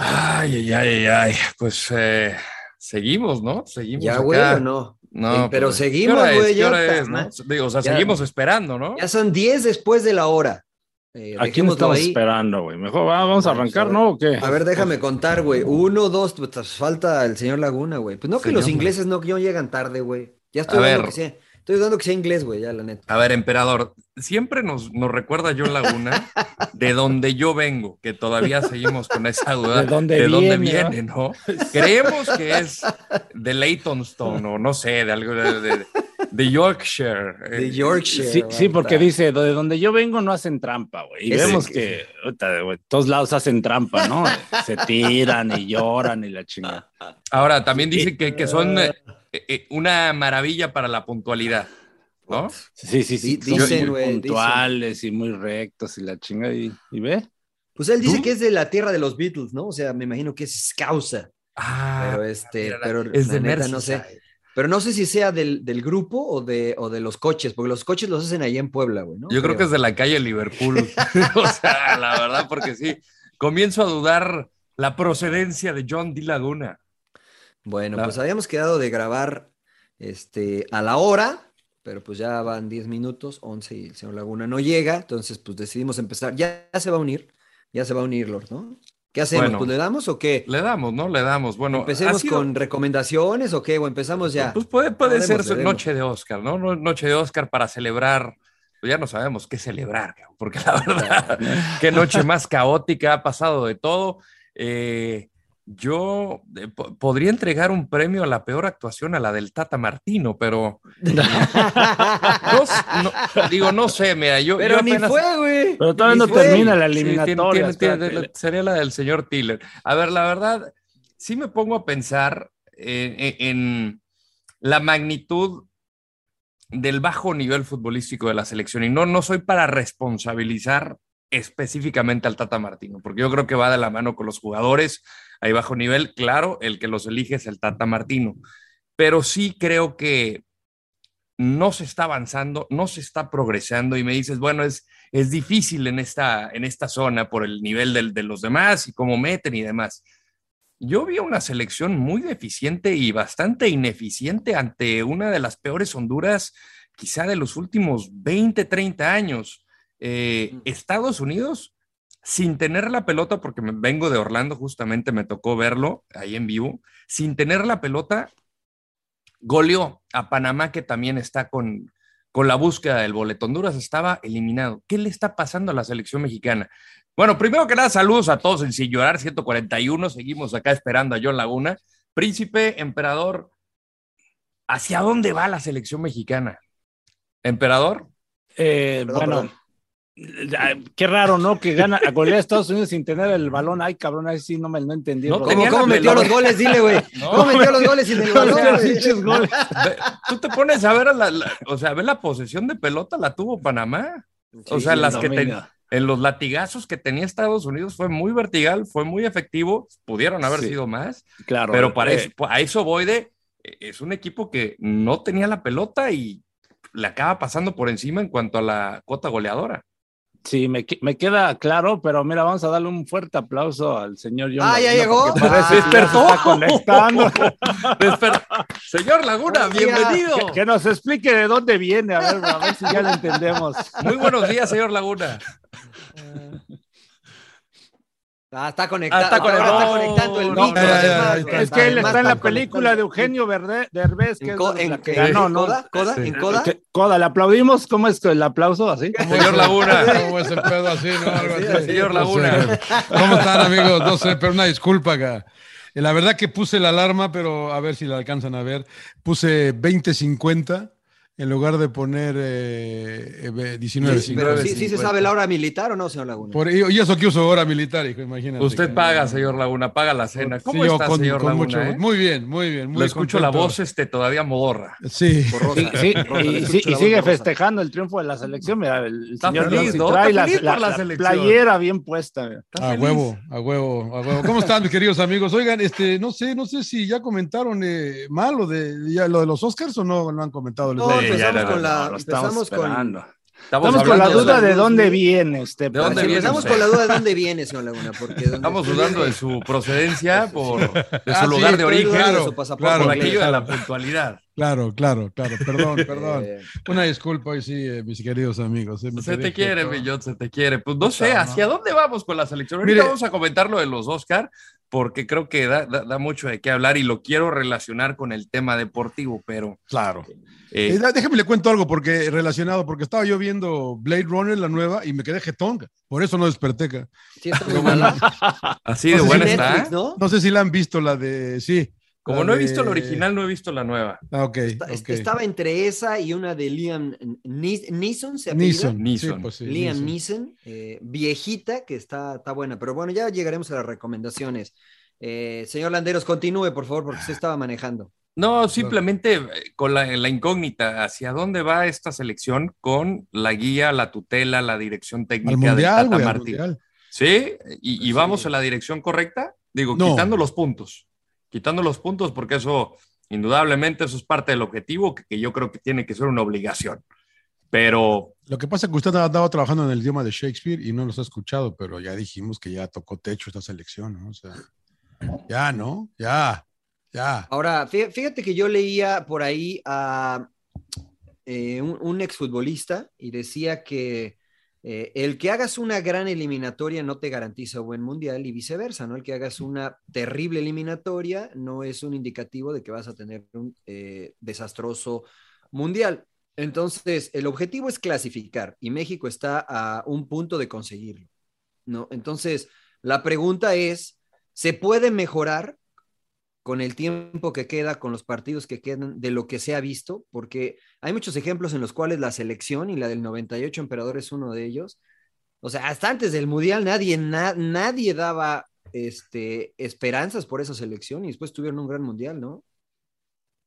Ay, ay, ay, ay, ay. Pues eh, seguimos, ¿no? Seguimos. Ya, acá. güey, no. No, pero pues, seguimos, güey, ¿Qué ya hora es, no? Digo, o sea, Ya. seguimos esperando, ¿no? Ya son 10 después de la hora. Eh, ¿A quién estamos ahí. esperando, güey? Mejor va- vamos a arrancar, a. ¿no? ¿O qué? A ver, déjame contar, güey. Uno, dos, pues falta el señor Laguna, güey. Pues no que Señor. los ingleses no, no llegan tarde, güey. Ya estoy A que sea. Estoy dando que sea inglés, güey, ya, la neta. A ver, emperador, siempre nos, nos recuerda John Laguna de donde yo vengo, que todavía seguimos con esa duda ¿De dónde dónde viene, viene, ¿no? Creemos que es de Leytonstone o no sé, de algo de, de- de Yorkshire. De Eh, Yorkshire. Sí, sí, porque dice, de donde yo vengo no hacen trampa, güey. Y vemos que- que, todos lados hacen trampa, ¿no? Se tiran y lloran y la chingada. Ahora, también dicen que, que son eh, eh, una maravilla para la puntualidad, ¿no? Sí, sí, sí. Son muy puntuales y muy rectos y la chingada. Y, y ve. Pues él dice ¿Tú? que es de la tierra de los Beatles, ¿no? O sea, me imagino que es Scouser. Ah, Pero este, mira, pero es la de neta no sé. Pero no sé si sea del, del grupo o de, o de los coches, porque los coches los hacen allá en Puebla, güey, ¿no? Yo creo que es de la calle Liverpool. o sea, la verdad, porque sí, comienzo a dudar la procedencia de John D. Laguna. Bueno, pues habíamos quedado de grabar este, a la hora, pero pues ya van 10 minutos, 11 y el señor Laguna no llega, entonces pues decidimos empezar. Ya, ya se va a unir, ya se va a unir, Lord, ¿no? ¿Qué hacemos? Bueno. pues le damos o qué? Le damos, ¿no? Le damos. Bueno, ¿Empecemos sido- con recomendaciones o qué? ¿O empezamos ya? Pues puede, ser noche de Oscar, ¿no? No- Noche de Oscar para celebrar. Pues ya no sabemos qué celebrar, porque la verdad, qué noche más caótica, ha pasado de todo. Eh, yo eh, po- podría entregar un premio a la peor actuación a la del Tata Martino, pero no, s- no- digo, no sé, mira, yo, pero yo ni apenas- fue, güey. Pero todavía Ni no fue. termina la Sí, tiene- eliminatoria. tiene- tiene- espérate. sería la del señor Tiller. A ver, la verdad, sí me pongo a pensar en, en- en la magnitud del bajo nivel futbolístico de la selección. Y no, no soy para responsabilizar específicamente al Tata Martino, porque yo creo que va de la mano con los jugadores. Hay bajo nivel, claro, el que los elige es el Tata Martino. Pero sí creo que no se está avanzando, no se está progresando y me dices, bueno, es, es difícil en esta, en esta zona por el nivel del- de los demás y cómo meten y demás. Yo vi una selección muy deficiente y bastante ineficiente ante una de las peores Honduras, quizá de los últimos 20, 30 años. Eh, Estados Unidos, sin tener la pelota, porque me vengo de Orlando, justamente me tocó verlo ahí en vivo, sin tener la pelota, goleó a Panamá, que también está con, con la búsqueda del boleto. Honduras estaba eliminado. ¿Qué le está pasando a la selección mexicana? Bueno, primero que nada, saludos a todos en Sin Llorar 141. Seguimos acá esperando a John Laguna. Príncipe, emperador, ¿hacia dónde va la selección mexicana? ¿Emperador? Eh, Perdón, bueno, perdón. Ah, qué raro, ¿no? Que gana a golear a Estados Unidos sin tener el balón. Ay, cabrón, ahí sí no me no entendí. No. ¿Cómo, tenía cómo metió los goles? Dile, güey. No, ¿Cómo metió los goles sin el balón? goles. Tú te pones a ver, a la, la- o sea, ve la posesión de pelota, la tuvo Panamá. O sea, las no. que ten- dominio. en los latigazos que tenía Estados Unidos fue muy vertigal, fue muy efectivo, pudieron haber Sí. sido más, Claro. pero para eh, eso, a eso voy de, es un equipo que no tenía la pelota y le acaba pasando por encima en cuanto a la cuota goleadora. Sí, me, me queda claro, pero mira, vamos a darle un fuerte aplauso al señor John. Ah, ¿ya llegó? Ah, que ya se despertó. está conectando. Desper- Señor Laguna, bienvenido. que, que nos explique de dónde viene, a ver, a ver si ya lo entendemos. Muy buenos días, señor Laguna. Ah, está conectado. Ah, está conectado. está conectando el No, micro. Es que él está en la película de. Eugenio Verde- Derbez, que ¿En, es co- en- que en- ganó, ¿no? Coda? ¿Coda? Sí. ¿En Coda? ¿Qué- Coda, ¿le aplaudimos? ¿Cómo es que el aplauso así? Señor Laguna. ¿Cómo es el pedo así, no? Algo Sí, así. señor No sé. Laguna. ¿Cómo están, amigos? No sé, pero una disculpa acá. Eh, La verdad que puse la alarma, pero a ver si la alcanzan a ver. Puse 20.50 en lugar de poner eh, eh, 19.50. Pero sí, sí se sabe la hora militar o no, señor Laguna. Por- y eso que uso hora militar, hijo, imagínate. Usted paga, señor Laguna, paga la cena. ¿Cómo Sí, yo está, con- señor con Laguna? mucho- eh? Muy bien, muy bien. Muy Lo escucho la voz este, todavía modorra. Sí. Borrosa. Sí, sí, Borrosa, y, sí- sigue festejando el triunfo de la selección. Mira, el Está señor feliz, trae Está la, feliz la- por la la selección. playera bien puesta. mira. A feliz. huevo, a huevo, a huevo. ¿Cómo están, mis queridos amigos? Oigan, este, no sé, no sé si ya comentaron eh, mal lo de, ya, lo de los Oscars o no lo han comentado. No, Sí, empezamos con la. Estamos empezamos con. esperando. Estamos, Estamos con la de- duda de dónde viene este. ¿De dónde partido. viene Empezamos usted? con la duda de dónde viene, señor Laguna. Porque Estamos dudando de su procedencia, por, de su Ah, sí, lugar de origen, de su pasaporte claro, por aquello de la puntualidad. Claro, claro, claro. Perdón, perdón. Eh, Una disculpa hoy sí, eh, mis queridos amigos. eh, Se te quiere. Millón, se te quiere. Pues no sé, ¿hacia no. dónde vamos con la selección? Ahorita Mire- vamos a comentar lo de los Oscar, porque creo que da, da- da mucho de qué hablar y lo quiero relacionar con el tema deportivo, pero Claro. eh, Eh, déjame le cuento algo porque relacionado, porque estaba yo viendo Blade Runner, la nueva, y me quedé jetón. Por eso no desperté. sí, está muy mala. así no de sé buena si está. Netflix, ¿no? No sé si la han visto, la de. Sí. Como no he visto la original, no he visto la nueva. Ah, ok. Está- ok. Estaba entre esa y una de Liam Nees- Neeson, ¿se apellida? Neeson. Neeson. Sí, pues sí, Liam Neeson. Eh, viejita, que está, está buena. Pero bueno, ya llegaremos a las recomendaciones. Eh, señor Landeros, continúe, por favor, porque usted estaba manejando. No, simplemente eh, con la, la incógnita, ¿hacia dónde va esta selección con la guía, la tutela, la dirección técnica de mundial, Tata mundial. ¿Sí? ¿Y, y vamos en la dirección correcta? Digo, No. quitando los puntos. Quitando los puntos porque eso, indudablemente, eso es parte del objetivo que, que yo creo que tiene que ser una obligación. Pero Lo que pasa es que usted ha estado trabajando en el idioma de Shakespeare y no los ha escuchado, pero ya dijimos que ya tocó techo esta selección, ¿no? O sea, ya, ¿no? Ya, ya. Ahora, fí- fíjate que yo leía por ahí a eh, un, un exfutbolista y decía que eh, el que hagas una gran eliminatoria no te garantiza buen mundial y viceversa, ¿no? El que hagas una terrible eliminatoria no es un indicativo de que vas a tener un eh, desastroso mundial. Entonces, el objetivo es clasificar y México está a un punto de conseguirlo, ¿no? Entonces, la pregunta es, ¿se puede mejorar con el tiempo que queda, con los partidos que quedan, de lo que se ha visto? Porque hay muchos ejemplos en los cuales la selección, y la del 98 Emperador es uno de ellos, o sea, hasta antes del Mundial nadie, na- nadie daba este, esperanzas por esa selección y después tuvieron un gran Mundial, ¿no?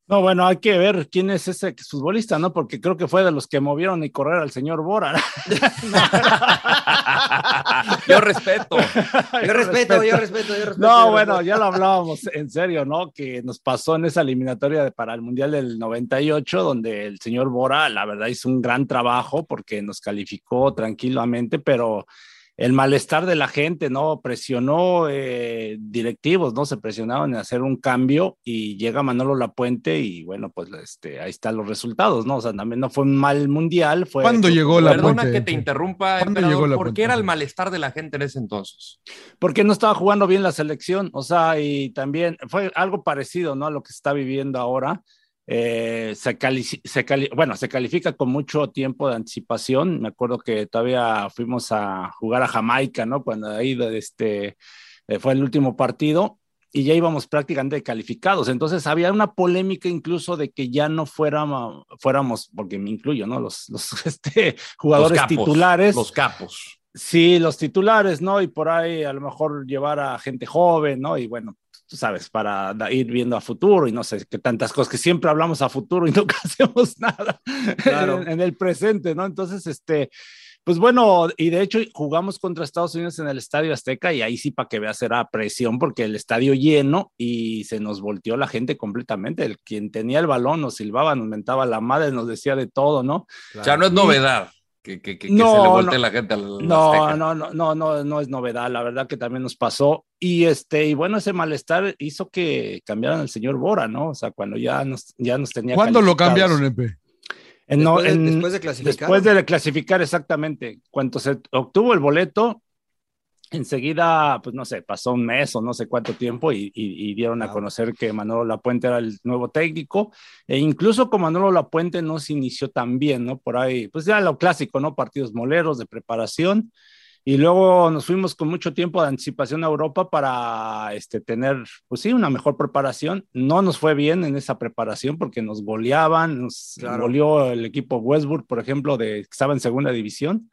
No, bueno, hay que ver quién es ese futbolista, ¿no? Porque creo que fue de los que movieron y correr al señor Bora. yo respeto. Yo respeto, yo respeto, yo respeto. No, yo bueno, respeto. ya lo hablábamos en serio, ¿no? Que nos pasó en esa eliminatoria de- para el Mundial del 98, donde el señor Bora, la verdad, hizo un gran trabajo porque nos calificó tranquilamente, pero el malestar de la gente, ¿no? Presionó eh, directivos, ¿no? Se presionaron en hacer un cambio y llega Manolo Lapuente y bueno, pues este, ahí están los resultados, ¿no? O sea, también no fue un mal mundial. Fue ¿Cuándo llegó la Perdona Puente? que te interrumpa, ¿Cuándo emperador, llegó la ¿por Puente? qué era el malestar de la gente en ese entonces? porque no estaba jugando bien la selección, o sea, y también fue algo parecido, ¿no? A lo que se está viviendo ahora. Eh, se, cali se cali bueno, se califica con mucho tiempo de anticipación. Me acuerdo que todavía fuimos a jugar a Jamaica, ¿no? Cuando ahí este, eh, fue el último partido y ya íbamos prácticamente calificados. Entonces había una polémica incluso de que ya no fuéramos, fuéramos porque me incluyo, ¿no? Los, los este, jugadores Los capos, titulares. Los capos. Sí, los titulares, ¿no? Y por ahí a lo mejor llevar a gente joven, ¿no? Y bueno, tú sabes, para ir viendo a futuro y no sé qué tantas cosas que siempre hablamos a futuro y nunca hacemos nada Claro. en, en el presente, ¿no? Entonces, este, pues bueno, y de hecho jugamos contra Estados Unidos en el Estadio Azteca y ahí sí para que veas era presión porque el estadio lleno y se nos volteó la gente completamente. El quien tenía el balón nos silbaba, nos mentaba la madre, nos decía de todo, ¿no? O sea, no es novedad. Que, que, que, no, se le voltee la gente al no, no, no, no, no, no es novedad. La verdad que también nos pasó. Y este, y bueno, ese malestar hizo que cambiaran al señor Bora, ¿no? O sea, cuando ya nos, ya nos tenía. ¿Cuándo lo cambiaron, Epe? después, después, de clasificar. Después de clasificar, exactamente. Cuando se obtuvo el boleto, enseguida, pues no sé, pasó un mes o no sé cuánto tiempo y, dieron a conocer que Manolo Lapuente era el nuevo técnico. E incluso con Manolo Lapuente no se inició tan bien, ¿no? Por ahí, pues ya lo clásico, ¿no? Partidos moleros de preparación. Y luego nos fuimos con mucho tiempo de anticipación a Europa para este, tener, pues sí, una mejor preparación. No nos fue bien en esa preparación porque nos goleaban, nos goleó el equipo Westbrook, por ejemplo, de, que estaba en segunda división.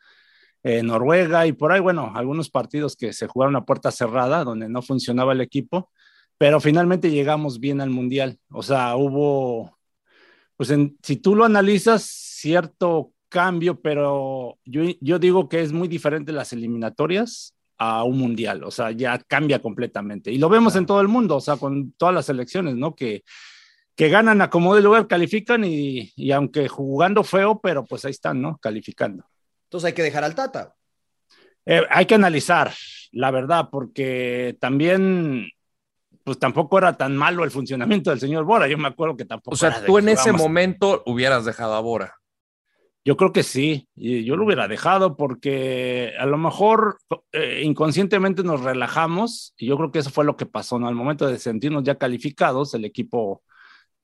Eh, Noruega y por ahí, bueno, algunos partidos que se jugaron a puerta cerrada, donde no funcionaba el equipo, pero finalmente llegamos bien al Mundial. O sea, hubo, pues si tú lo analizas, cierto cambio, pero yo, yo digo que es muy diferente las eliminatorias a un mundial, o sea, ya cambia completamente. Y lo vemos en todo el mundo, o sea, con todas las selecciones, ¿no? Que, que ganan a como de lugar, califican y, y aunque jugando feo, pero pues ahí están, ¿no? Calificando. Entonces hay que dejar al Tata. Eh, hay que analizar, la verdad, porque también, pues tampoco era tan malo el funcionamiento del señor Bora. Yo me acuerdo que tampoco. O sea, tú en ese momento hubieras dejado a Bora. Yo creo que sí, y yo lo hubiera dejado porque a lo mejor eh, inconscientemente nos relajamos y yo creo que eso fue lo que pasó, ¿no? Al momento de sentirnos ya calificados, el equipo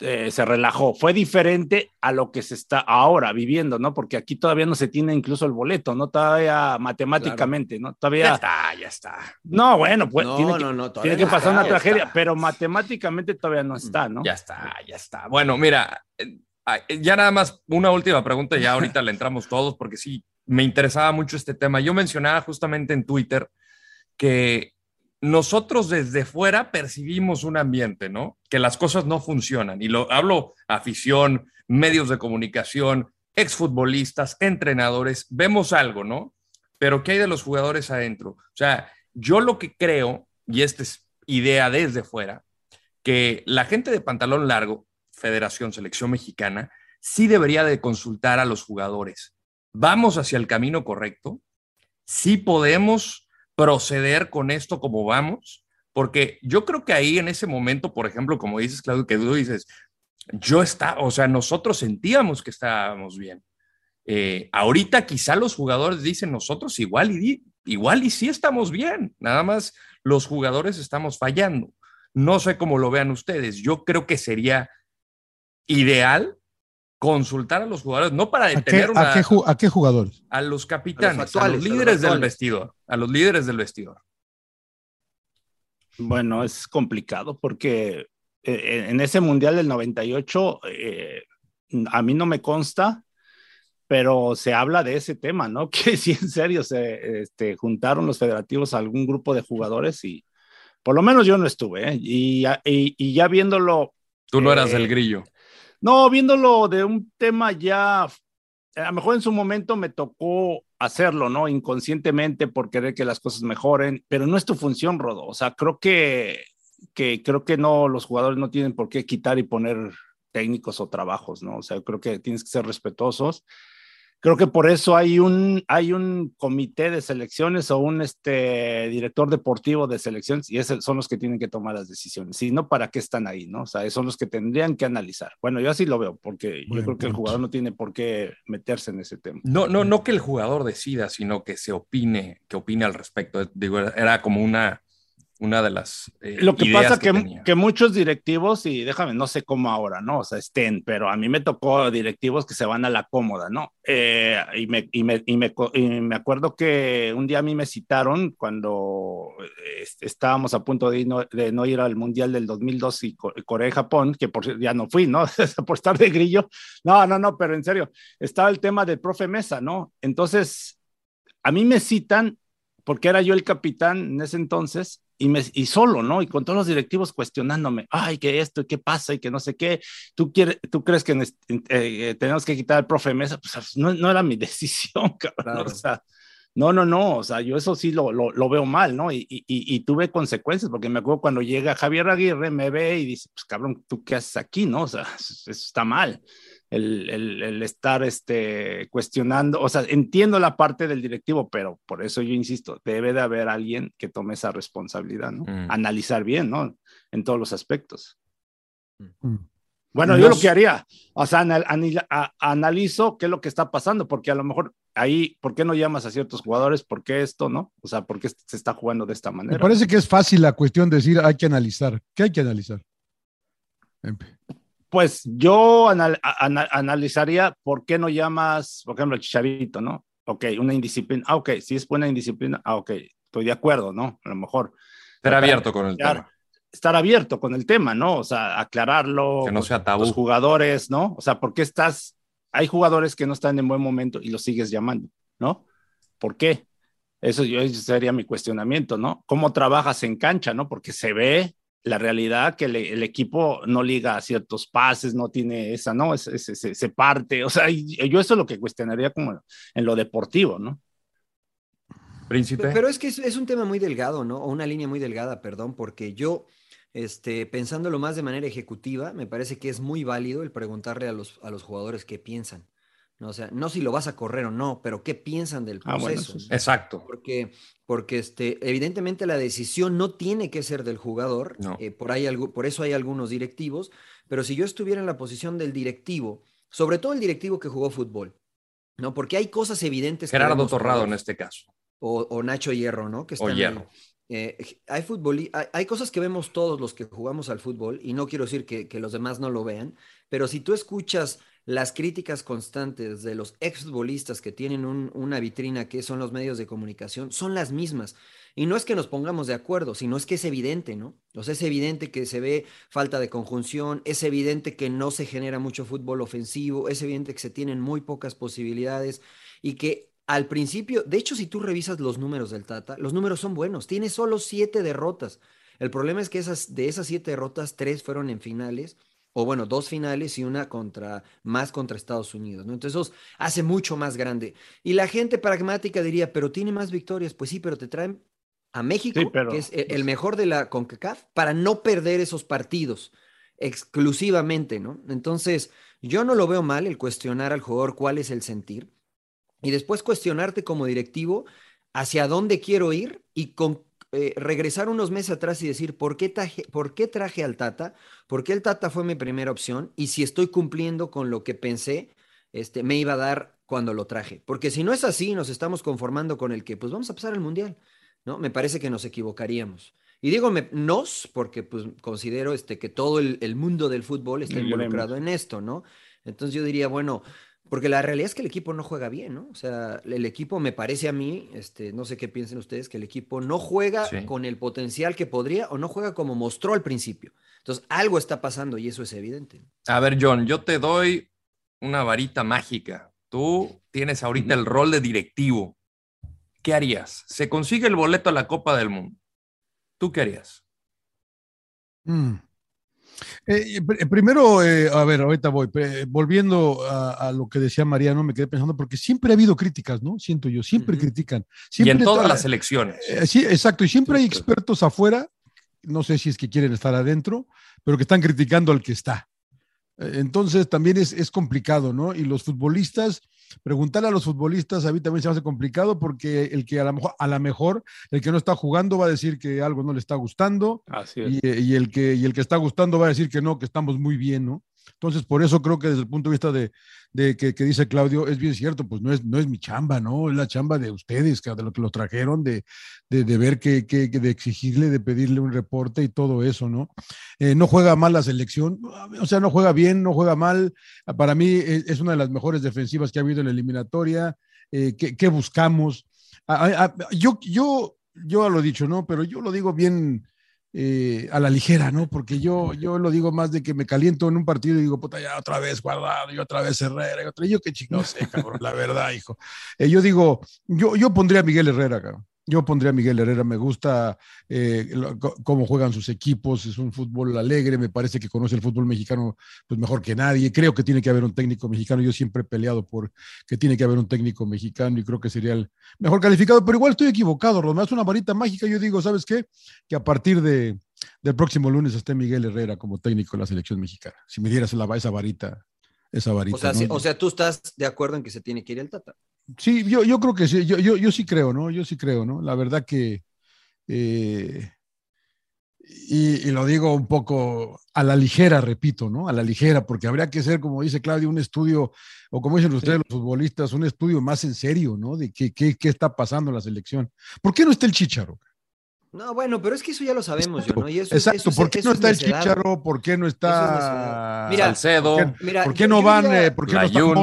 eh, se relajó. Fue diferente a lo que se está ahora viviendo, ¿no? Porque aquí todavía no se tiene incluso el boleto, ¿no? Todavía matemáticamente, ¿no? Todavía. Ya está, ya está. No, bueno, pues tiene, que, tiene que pasar una tragedia, pero matemáticamente todavía no está, ¿no? Ya está, ya está. Bueno, mira, eh, ya nada más una última pregunta, ya ahorita le entramos todos, porque sí, me interesaba mucho este tema. Yo mencionaba justamente en Twitter que nosotros desde fuera percibimos un ambiente, ¿no? Que las cosas no funcionan. Y lo hablo afición, medios de comunicación, exfutbolistas, entrenadores, vemos algo, ¿no? Pero ¿qué hay de los jugadores adentro? O sea, yo lo que creo, y esta es idea desde fuera, que la gente de pantalón largo, Federación Selección Mexicana, sí debería de consultar a los jugadores. ¿Vamos hacia el camino correcto? ¿Sí podemos proceder con esto como vamos, porque yo creo que ahí en ese momento, por ejemplo, como dices, Claudio, que tú dices, yo está, o sea, nosotros sentíamos que estábamos bien. Eh, ahorita quizá los jugadores dicen nosotros igual y igual y sí estamos bien, nada más los jugadores estamos fallando. No sé cómo lo vean ustedes. Yo creo que sería ideal consultar a los jugadores, no para detener ¿A qué, a, qué, jugadores? A los capitanes, a los, líderes del vestidor, a los líderes del vestidor. Bueno, es complicado porque eh, en ese Mundial del 98, eh, a mí no me consta, pero se habla de ese tema, ¿no? Que si en serio se este, juntaron los federativos a algún grupo de jugadores y por lo menos yo no estuve, ¿eh? y, y, ya viéndolo... Tú no eras el grillo. No, viéndolo de un tema ya, a lo mejor en su momento me tocó hacerlo, ¿no? Inconscientemente por querer que las cosas mejoren, pero no es tu función, Rodo. O sea, creo que, que creo que no, los jugadores no tienen por qué quitar y poner técnicos o trabajos, ¿no? O sea, creo que tienes que ser respetuosos Creo que por eso hay un, hay un comité de selecciones o un este, director deportivo de selecciones y esos son los que tienen que tomar las decisiones. Si no, ¿para qué están ahí? ¿no? O sea, son los que tendrían que analizar. Bueno, yo así lo veo, porque yo creo que el jugador no tiene por qué meterse en ese tema. No, no, no que el jugador decida, sino que se opine, que opine al respecto. Digo, era como una, una de las... Eh, Lo que pasa que, que, que, muchos directivos, y déjame, no sé cómo ahora, ¿no? O sea, estén, pero a mí me tocó directivos que se van a la cómoda, ¿no? Eh, y, me, y, me, y, me, y, me, acuerdo que un día a mí me citaron cuando eh, estábamos a punto de, no, de no ir al Mundial del 2002 y Corea y Japón, que por ya no fui, ¿no? por estar de grillo. No, no, no, pero en serio, estaba el tema del profe Mesa, ¿no? Entonces, a mí me citan porque era yo el capitán en ese entonces y, me, y solo, ¿no? Y con todos los directivos cuestionándome, ay, que esto, y qué pasa, y que no sé qué, ¿tú, quieres, tú crees que eh, eh, tenemos que quitar el profe Mesa? Pues no, no era mi decisión, cabrón, o sea, no, no, no, o sea, yo eso sí lo, lo, lo veo mal, ¿no? Y, y, y, tuve consecuencias, porque me acuerdo cuando llega Javier Aguirre, me ve y dice, pues cabrón, ¿tú qué haces aquí, no? O sea, eso está mal. El, el, el, estar este, cuestionando, o sea, entiendo la parte del directivo, pero por eso yo insisto, debe de haber alguien que tome esa responsabilidad, ¿no? Mm. Analizar bien, ¿no? En todos los aspectos. Mm. Bueno, yo lo que haría, o sea, anal, anal, a, analizo qué es lo que está pasando, porque a lo mejor ahí, ¿por qué no llamas a ciertos jugadores? ¿Por qué esto, no? O sea, ¿por qué se está jugando de esta manera? Me parece que es fácil la cuestión de decir hay que analizar. ¿Qué hay que analizar? Pues yo anal, anal, analizaría por qué no llamas, por ejemplo, el Chicharito, ¿no? Ok, una indisciplina. Ah, ok, si es buena indisciplina, ah, ok, estoy de acuerdo, ¿no? A lo mejor. Estar abierto con el tema estar abierto con el tema, ¿no? O sea, aclararlo. Que no sea tabú. Los jugadores, ¿no? O sea, ¿por qué estás? Hay jugadores que no están en buen momento y los sigues llamando, ¿no? ¿Por qué? Eso yo sería mi cuestionamiento, ¿no? ¿Cómo trabajas en cancha, no? Porque se ve la realidad que le, el equipo no liga ciertos pases, no tiene esa, ¿no? Se, parte, o sea, yo eso es lo que cuestionaría como en lo deportivo, ¿no? Príncipe. Pero es que es, es, un tema muy delgado, ¿no? O una línea muy delgada, perdón, porque yo, este, pensándolo más de manera ejecutiva, me parece que es muy válido el preguntarle a los, a los jugadores qué piensan. ¿No? O sea, no si lo vas a correr o no, pero qué piensan del proceso. Ah, bueno, sí. Exacto. Porque, porque este, evidentemente la decisión no tiene que ser del jugador, no. eh, por, ahí, por eso hay algunos directivos, pero si yo estuviera en la posición del directivo, sobre todo el directivo que jugó fútbol, ¿no? Porque hay cosas evidentes. Gerardo Torrado en este caso. O, o, Nacho Hierro, ¿no? Que o Hierro. Eh, hay, fútbol, hay, hay, cosas que vemos todos los que jugamos al fútbol, y no quiero decir que, que los demás no lo vean, pero si tú escuchas las críticas constantes de los exfutbolistas que tienen un, una vitrina que son los medios de comunicación son las mismas. Y no es que nos pongamos de acuerdo, sino es que es evidente, ¿no? O sea, es evidente que se ve falta de conjunción, es evidente que no se genera mucho fútbol ofensivo, es evidente que se tienen muy pocas posibilidades y que al principio, de hecho, si tú revisas los números del Tata, los números son buenos, tiene solo siete derrotas. El problema es que esas, de esas siete derrotas, tres fueron en finales o bueno, dos finales y una contra más contra Estados Unidos, ¿no? Entonces eso hace mucho más grande. Y la gente pragmática diría, pero tiene más victorias, pues sí, pero te traen a México, sí, pero... que es el mejor de la CONCACAF, para no perder esos partidos exclusivamente, ¿no? Entonces, yo no lo veo mal el cuestionar al jugador cuál es el sentir y después cuestionarte como directivo hacia dónde quiero ir y con eh, regresar unos meses atrás y decir, ¿por qué, traje, ¿por qué traje al Tata? ¿Por qué el Tata fue mi primera opción? Y si estoy cumpliendo con lo que pensé, este, me iba a dar cuando lo traje. Porque si no es así, nos estamos conformando con el que, pues vamos a pasar al Mundial, ¿no? Me parece que nos equivocaríamos. Y digo me, nos, porque pues considero este, que todo el, el mundo del fútbol está involucrado en esto, ¿no? Entonces yo diría, bueno, porque la realidad es que el equipo no juega bien, ¿no? O sea, el equipo me parece a mí, este, no sé qué piensen ustedes, que el equipo no juega sí. con el potencial que podría o no juega como mostró al principio. Entonces, algo está pasando y eso es evidente. A ver, John, yo te doy una varita mágica. Tú tienes ahorita el rol de directivo. ¿Qué harías? Se consigue el boleto a la Copa del Mundo. ¿Tú qué harías? Mm. Eh, primero, eh, a ver, ahorita voy, eh, volviendo a, a, lo que decía Mariano, me quedé pensando, porque siempre ha habido críticas, ¿no? Siento yo, siempre uh -huh. critican. Siempre y en todas está, las elecciones. sí, exacto, y siempre hay expertos afuera, no sé si es que quieren estar adentro, pero que están criticando al que está. Entonces también es, es complicado, ¿no? Y los futbolistas, preguntarle a los futbolistas a mí también se me hace complicado porque el que a lo mejor, a la mejor, el que no está jugando va a decir que algo no le está gustando y, y, el que, y el que está gustando va a decir que no, que estamos muy bien, ¿no? Entonces, por eso creo que desde el punto de vista de, de que, que, dice Claudio, es bien cierto, pues no es, no es mi chamba, ¿no? Es la chamba de ustedes, de lo que lo trajeron, de, de, de ver que, que, de exigirle, de pedirle un reporte y todo eso, ¿no? Eh, no juega mal la selección, o sea, no juega bien, no juega mal. Para mí es, es una de las mejores defensivas que ha habido en la eliminatoria. Eh, ¿qué, buscamos? Yo, yo, yo lo he dicho, ¿no? Pero yo lo digo bien eh, a la ligera, ¿no? Porque yo, yo lo digo más de que me caliento en un partido y digo, puta, ya otra vez guardado, y otra vez Herrera, y otra, y yo qué no sé, cabrón, la verdad, hijo. Eh, yo digo, yo, yo pondría a Miguel Herrera, cabrón. Yo pondría a Miguel Herrera, me gusta eh, lo, cómo juegan sus equipos, es un fútbol alegre, me parece que conoce el fútbol mexicano pues mejor que nadie, creo que tiene que haber un técnico mexicano, yo siempre he peleado por que tiene que haber un técnico mexicano y creo que sería el mejor calificado, pero igual estoy equivocado, Rodman, es una varita mágica, yo digo, ¿sabes qué? Que a partir de, del próximo lunes esté Miguel Herrera como técnico de la selección mexicana, si me dieras la, esa varita esa varita. O sea, ¿no? si- o sea, tú estás de acuerdo en que se tiene que ir el Tata. Sí, yo, yo creo que sí, yo, yo, yo sí creo, ¿no? Yo sí creo, ¿no? La verdad que, eh, y, y lo digo un poco a la ligera, repito, ¿no? A la ligera, porque habría que hacer, como dice Claudio, un estudio, o como dicen ustedes los futbolistas, un estudio más en serio, ¿no? De qué, qué, qué está pasando en la selección. ¿Por qué no está el Chicharo? No, bueno, pero es que eso ya lo sabemos, yo, ¿no? Y eso, Exacto, eso es- ¿por qué eso no es está el. Quícharo? ¿Por qué no es está. Mira, Salcedo, ¿Por qué, Mira, por qué yo- no yo van? diría- eh, ¿Por qué no está Layún.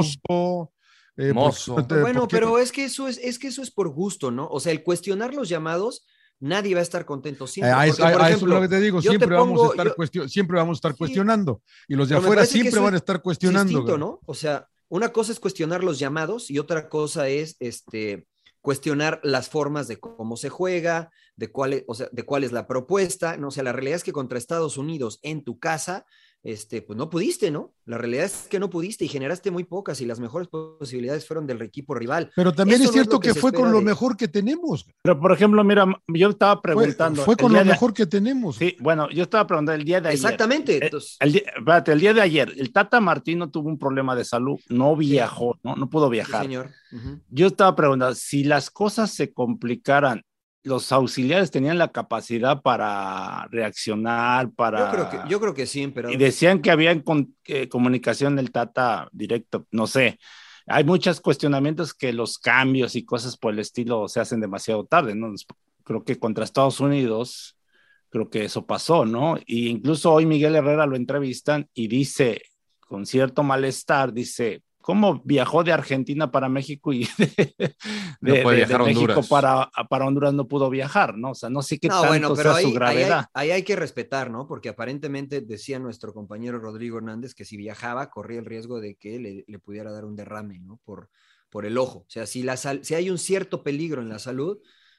Eh, ¿por- Mozo. por qué- Bueno, pero es que eso es, es que eso es por gusto, ¿no? O sea, el cuestionar los llamados, nadie va a estar contento Eh, siempre. a eso, Porque, por a- a eso ejemplo, es lo que te digo, te siempre, vamos a estar yo- siempre vamos a estar Sí. cuestionando. Y los de afuera siempre van a es estar cuestionando. distinto. ¿no? O sea, una cosa es cuestionar los llamados y otra cosa es este cuestionar las formas de cómo se juega, de cuál es, o sea, de cuál es la propuesta, no o sea, la realidad es que contra Estados Unidos en tu casa este, pues no pudiste, ¿no? La realidad es que no pudiste y generaste muy pocas y las mejores posibilidades fueron del equipo rival. Pero también Eso es no cierto que, fue con lo mejor que tenemos. Pero, por ejemplo, mira, yo estaba preguntando. fue el con lo de- mejor que tenemos. Sí, bueno, yo estaba preguntando el día de ayer. Exactamente. Eh, entonces- El día, espérate, el día de ayer, el Tata Martino tuvo un problema de salud, no viajó, no, no pudo sí, viajar. señor. Ujú. Yo estaba preguntando, si las cosas se complicaran, los auxiliares tenían la capacidad para reaccionar, para... Yo creo que, yo creo que sí, pero Y decían que había con- eh, comunicación del Tata directo, no sé. Hay muchos cuestionamientos que los cambios y cosas por el estilo se hacen demasiado tarde, ¿no? Creo que contra Estados Unidos, creo que eso pasó, ¿no? Y incluso hoy Miguel Herrera lo entrevistan y dice, con cierto malestar, dice, ¿cómo viajó de Argentina para México y de, No de- puede de- de viajar a México Honduras? para, para Honduras no pudo viajar, ¿no? O sea, no sé qué no, tanto bueno, pero sea ahí, su ahí hay, gravedad. ahí hay que respetar, ¿no? Porque aparentemente decía nuestro compañero Rodrigo Hernández que si viajaba corría el riesgo de que le, le pudiera dar un derrame, ¿no? Por, por el ojo. O sea, si, la sal- si hay un cierto peligro en la salud,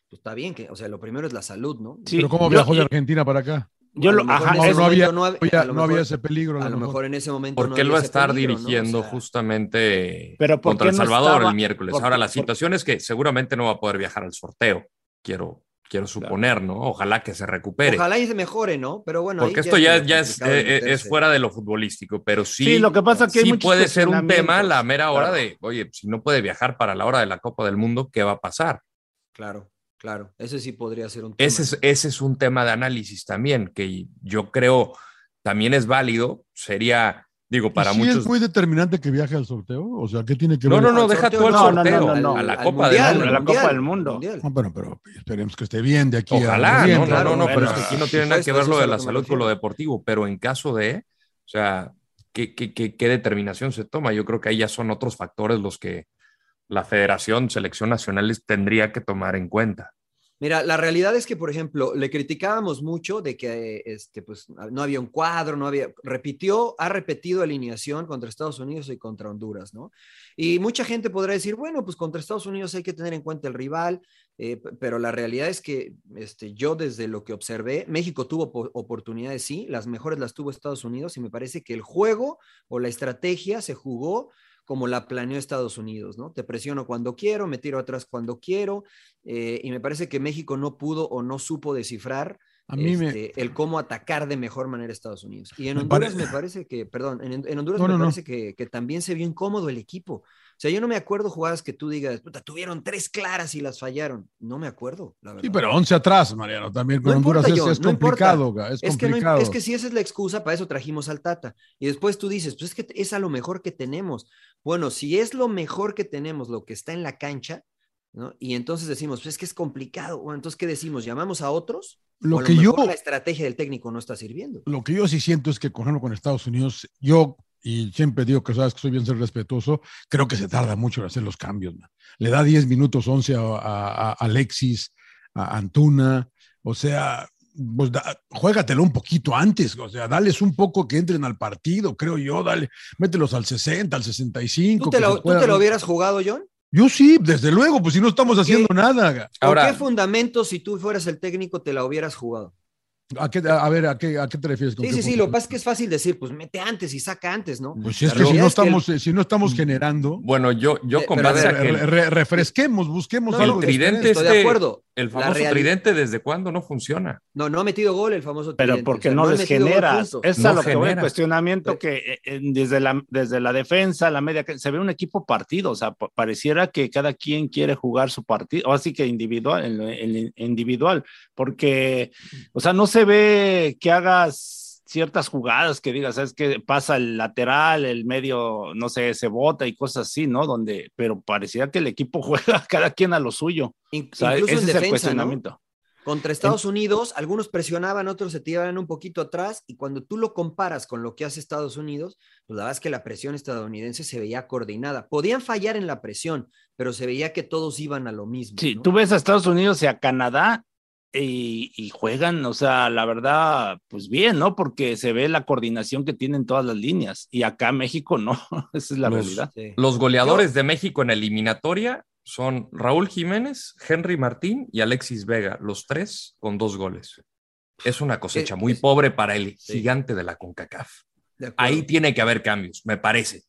pues está bien que, o sea, lo primero es la salud, ¿no? Sí, Pero ¿cómo yo- viajó de Argentina para acá? Yo A lo, mejor ajá, en ese no, no había- momento no había- a lo no había mejor- ese peligro, a A lo mejor. mejor en ese momento ¿Por no qué lo había va a estar peligro, ¿no? O dirigiendo sea, justamente Pero ¿por contra El no Salvador estaba- el miércoles? por- Ahora, la por- situación es que seguramente no va a poder viajar al sorteo, quiero, quiero suponer, ¿no? Ojalá que se recupere. Ojalá y se mejore, ¿no? Pero bueno, Porque ahí esto ya, es, de eh, es fuera de lo futbolístico, pero sí, Sí, lo que pasa es que sí puede ser un tema la mera hora Claro. de, oye, si no puede viajar para la hora de la Copa del Mundo, ¿qué va a pasar? Claro, claro. Ese sí podría ser un tema. Ese es, ese es un tema de análisis también, que yo creo también es válido. Sería, digo, para ¿Y muchos. es muy determinante que viaje al sorteo? O sea, ¿qué tiene que No, ver? no, no, Al deja sorteo tú al no, no, sorteo, no, no, a la Copa mundial, del Mundo. a la Copa del Mundo. Ah, bueno, pero esperemos que esté bien de aquí a Ojalá, noviembre. no, no, claro, no, no, pero es que aquí no tiene nada que ver lo de a la salud con lo deportivo, pero en caso de, o sea, ¿qué, qué, qué, qué determinación se toma? Yo creo que ahí ya son otros factores los que la federación, selección nacionales tendría que tomar en cuenta. Mira, la realidad es que, por ejemplo, le criticábamos mucho de que este, pues, no había un cuadro, no había. Repitió, ha repetido alineación contra Estados Unidos y contra Honduras, ¿no? Y mucha gente podrá decir, bueno, pues contra Estados Unidos hay que tener en cuenta el rival, eh, pero la realidad es que este, yo, desde lo que observé, México tuvo po- oportunidades, sí, las mejores las tuvo Estados Unidos, y me parece que el juego o la estrategia se jugó como la planeó Estados Unidos, ¿no? Te presiono cuando quiero, me tiro atrás cuando quiero, eh, y me parece que México no pudo o no supo descifrar A mí me- este, el cómo atacar de mejor manera a Estados Unidos. Y en Me Honduras pare- me parece que, perdón, en, en Honduras No, me no, no. parece que, que también se vio incómodo el equipo. O sea, yo no me acuerdo jugadas que tú digas, puta, tuvieron tres claras y las fallaron. No me acuerdo, la verdad. Sí, pero 11 atrás, Mariano, también con No Honduras importa, es, John, es no complicado, es, Es que, no complicado. es que si esa es la excusa, para eso trajimos al Tata. Y después tú dices, pues es que es a lo mejor que tenemos. Bueno, si es lo mejor que tenemos, lo que está en la cancha, ¿no? Y entonces decimos, pues es que es complicado. Entonces, ¿qué decimos? ¿Llamamos a otros? Lo que yo- la estrategia del técnico no está sirviendo. Lo que yo sí siento es que, por ejemplo, con Estados Unidos, yo, y siempre digo que sabes que soy bien ser respetuoso, creo que se tarda mucho en hacer los cambios. man. Le da 10 minutos 11 a, a- a Alexis, a Antuna, o sea, pues da- juégatelo un poquito antes, o sea, dales un poco que entren al partido, creo yo, dale, mételos al 60, al 65. ¿Tú te, lo, tú te lo hubieras jugado, John? Yo sí, desde luego, pues si no estamos haciendo nada. ¿Con Ahora- qué fundamento, si tú fueras el técnico, te la hubieras jugado? ¿A, qué, a ver, ¿a qué, ¿a qué te refieres? con Sí, sí, sí, lo que pasa es que es fácil decir, pues mete antes y saca antes, ¿no? Pues si es que si realidad no, es que el- estamos, eh, si no estamos generando, Bueno, yo, yo Eh, con base ver, a que re- re- refresquemos, busquemos No, algo el tridente. Estoy este- de acuerdo. El famoso tridente, ¿desde cuándo no funciona? No, no ha metido gol el famoso tridente. Pero porque no, les genera. Es no lo que el cuestionamiento que eh, eh, desde, la, desde la defensa, la media, se ve un equipo partido. O sea, pareciera que cada quien quiere jugar su partido, o así que individual, el, individual. Porque, o sea, no se ve que hagas ciertas jugadas que digas, es que pasa el lateral, el medio, no sé, se bota y cosas así, ¿no? Donde, pero parecía que el equipo juega cada quien a lo suyo. Incluso ese es el cuestionamiento. Contra Estados Unidos, algunos presionaban, otros se tiraban un poquito atrás, y cuando tú lo comparas con lo que hace Estados Unidos, pues la verdad es que la presión estadounidense se veía coordinada. Podían fallar en la presión, pero se veía que todos iban a lo mismo. Sí, tú ves a Estados Unidos y a Canadá y, juegan, o sea, la verdad, pues bien, ¿no? Porque se ve la coordinación que tienen todas las líneas y acá México no, esa es la realidad. Los goleadores de México en eliminatoria son Raúl Jiménez, Henry Martín y Alexis Vega, los tres con dos goles. Es una cosecha muy pobre para el gigante de la CONCACAF. Ahí tiene que haber cambios, me parece.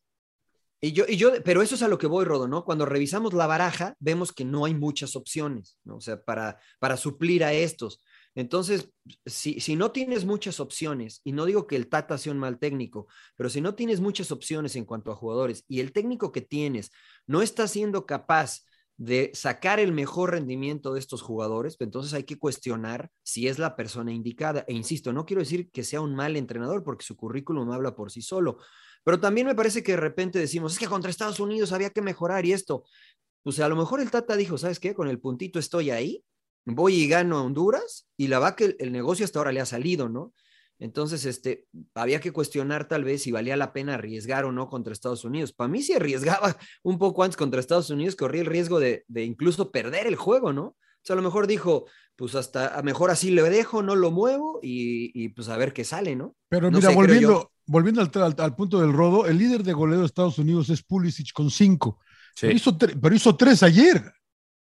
Y yo, y yo, pero eso es a lo que voy, Rodo, ¿no? Cuando revisamos la baraja, vemos que no hay muchas opciones, ¿no? O sea, para, para suplir a estos. Entonces, si, si no tienes muchas opciones, y no digo que el Tata sea un mal técnico, pero si no tienes muchas opciones en cuanto a jugadores y el técnico que tienes no está siendo capaz de sacar el mejor rendimiento de estos jugadores, pues entonces hay que cuestionar si es la persona indicada. E insisto, no quiero decir que sea un mal entrenador porque su currículum habla por sí solo, pero también me parece que de repente decimos, es que contra Estados Unidos había que mejorar y esto. Pues a lo mejor el Tata dijo, ¿sabes qué? Con el puntito estoy ahí, voy y gano a Honduras y la va que el, negocio hasta ahora le ha salido, ¿no? Entonces, este, había que cuestionar tal vez si valía la pena arriesgar o no contra Estados Unidos. Para mí, si arriesgaba un poco antes contra Estados Unidos, corría el riesgo de, de incluso perder el juego, ¿no? O sea, a lo mejor dijo, pues hasta a mejor así le dejo, no lo muevo y, pues a ver qué sale, ¿no? Pero mira, volviendo, volviendo al, punto del rodo, el líder de goleo de Estados Unidos es Pulisic con cinco. Pero, hizo pero, hizo tres ayer.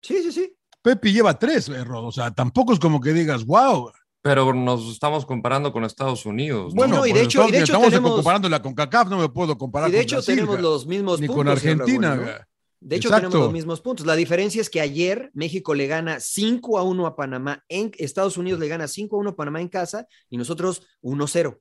Sí, sí, sí. Pepe lleva tres, eh, Rodo. O sea, tampoco es como que digas, wow. Pero nos estamos comparando con Estados Unidos. Bueno, y de hecho, de hecho estamos comparándola con CACAF, no me puedo comparar y de hecho tenemos los mismos ni con Argentina. De hecho, tenemos los mismos puntos. La diferencia es que ayer México le gana 5 a 1 a Panamá, en Estados Unidos le gana 5 a 1 a Panamá en casa y nosotros 1-0,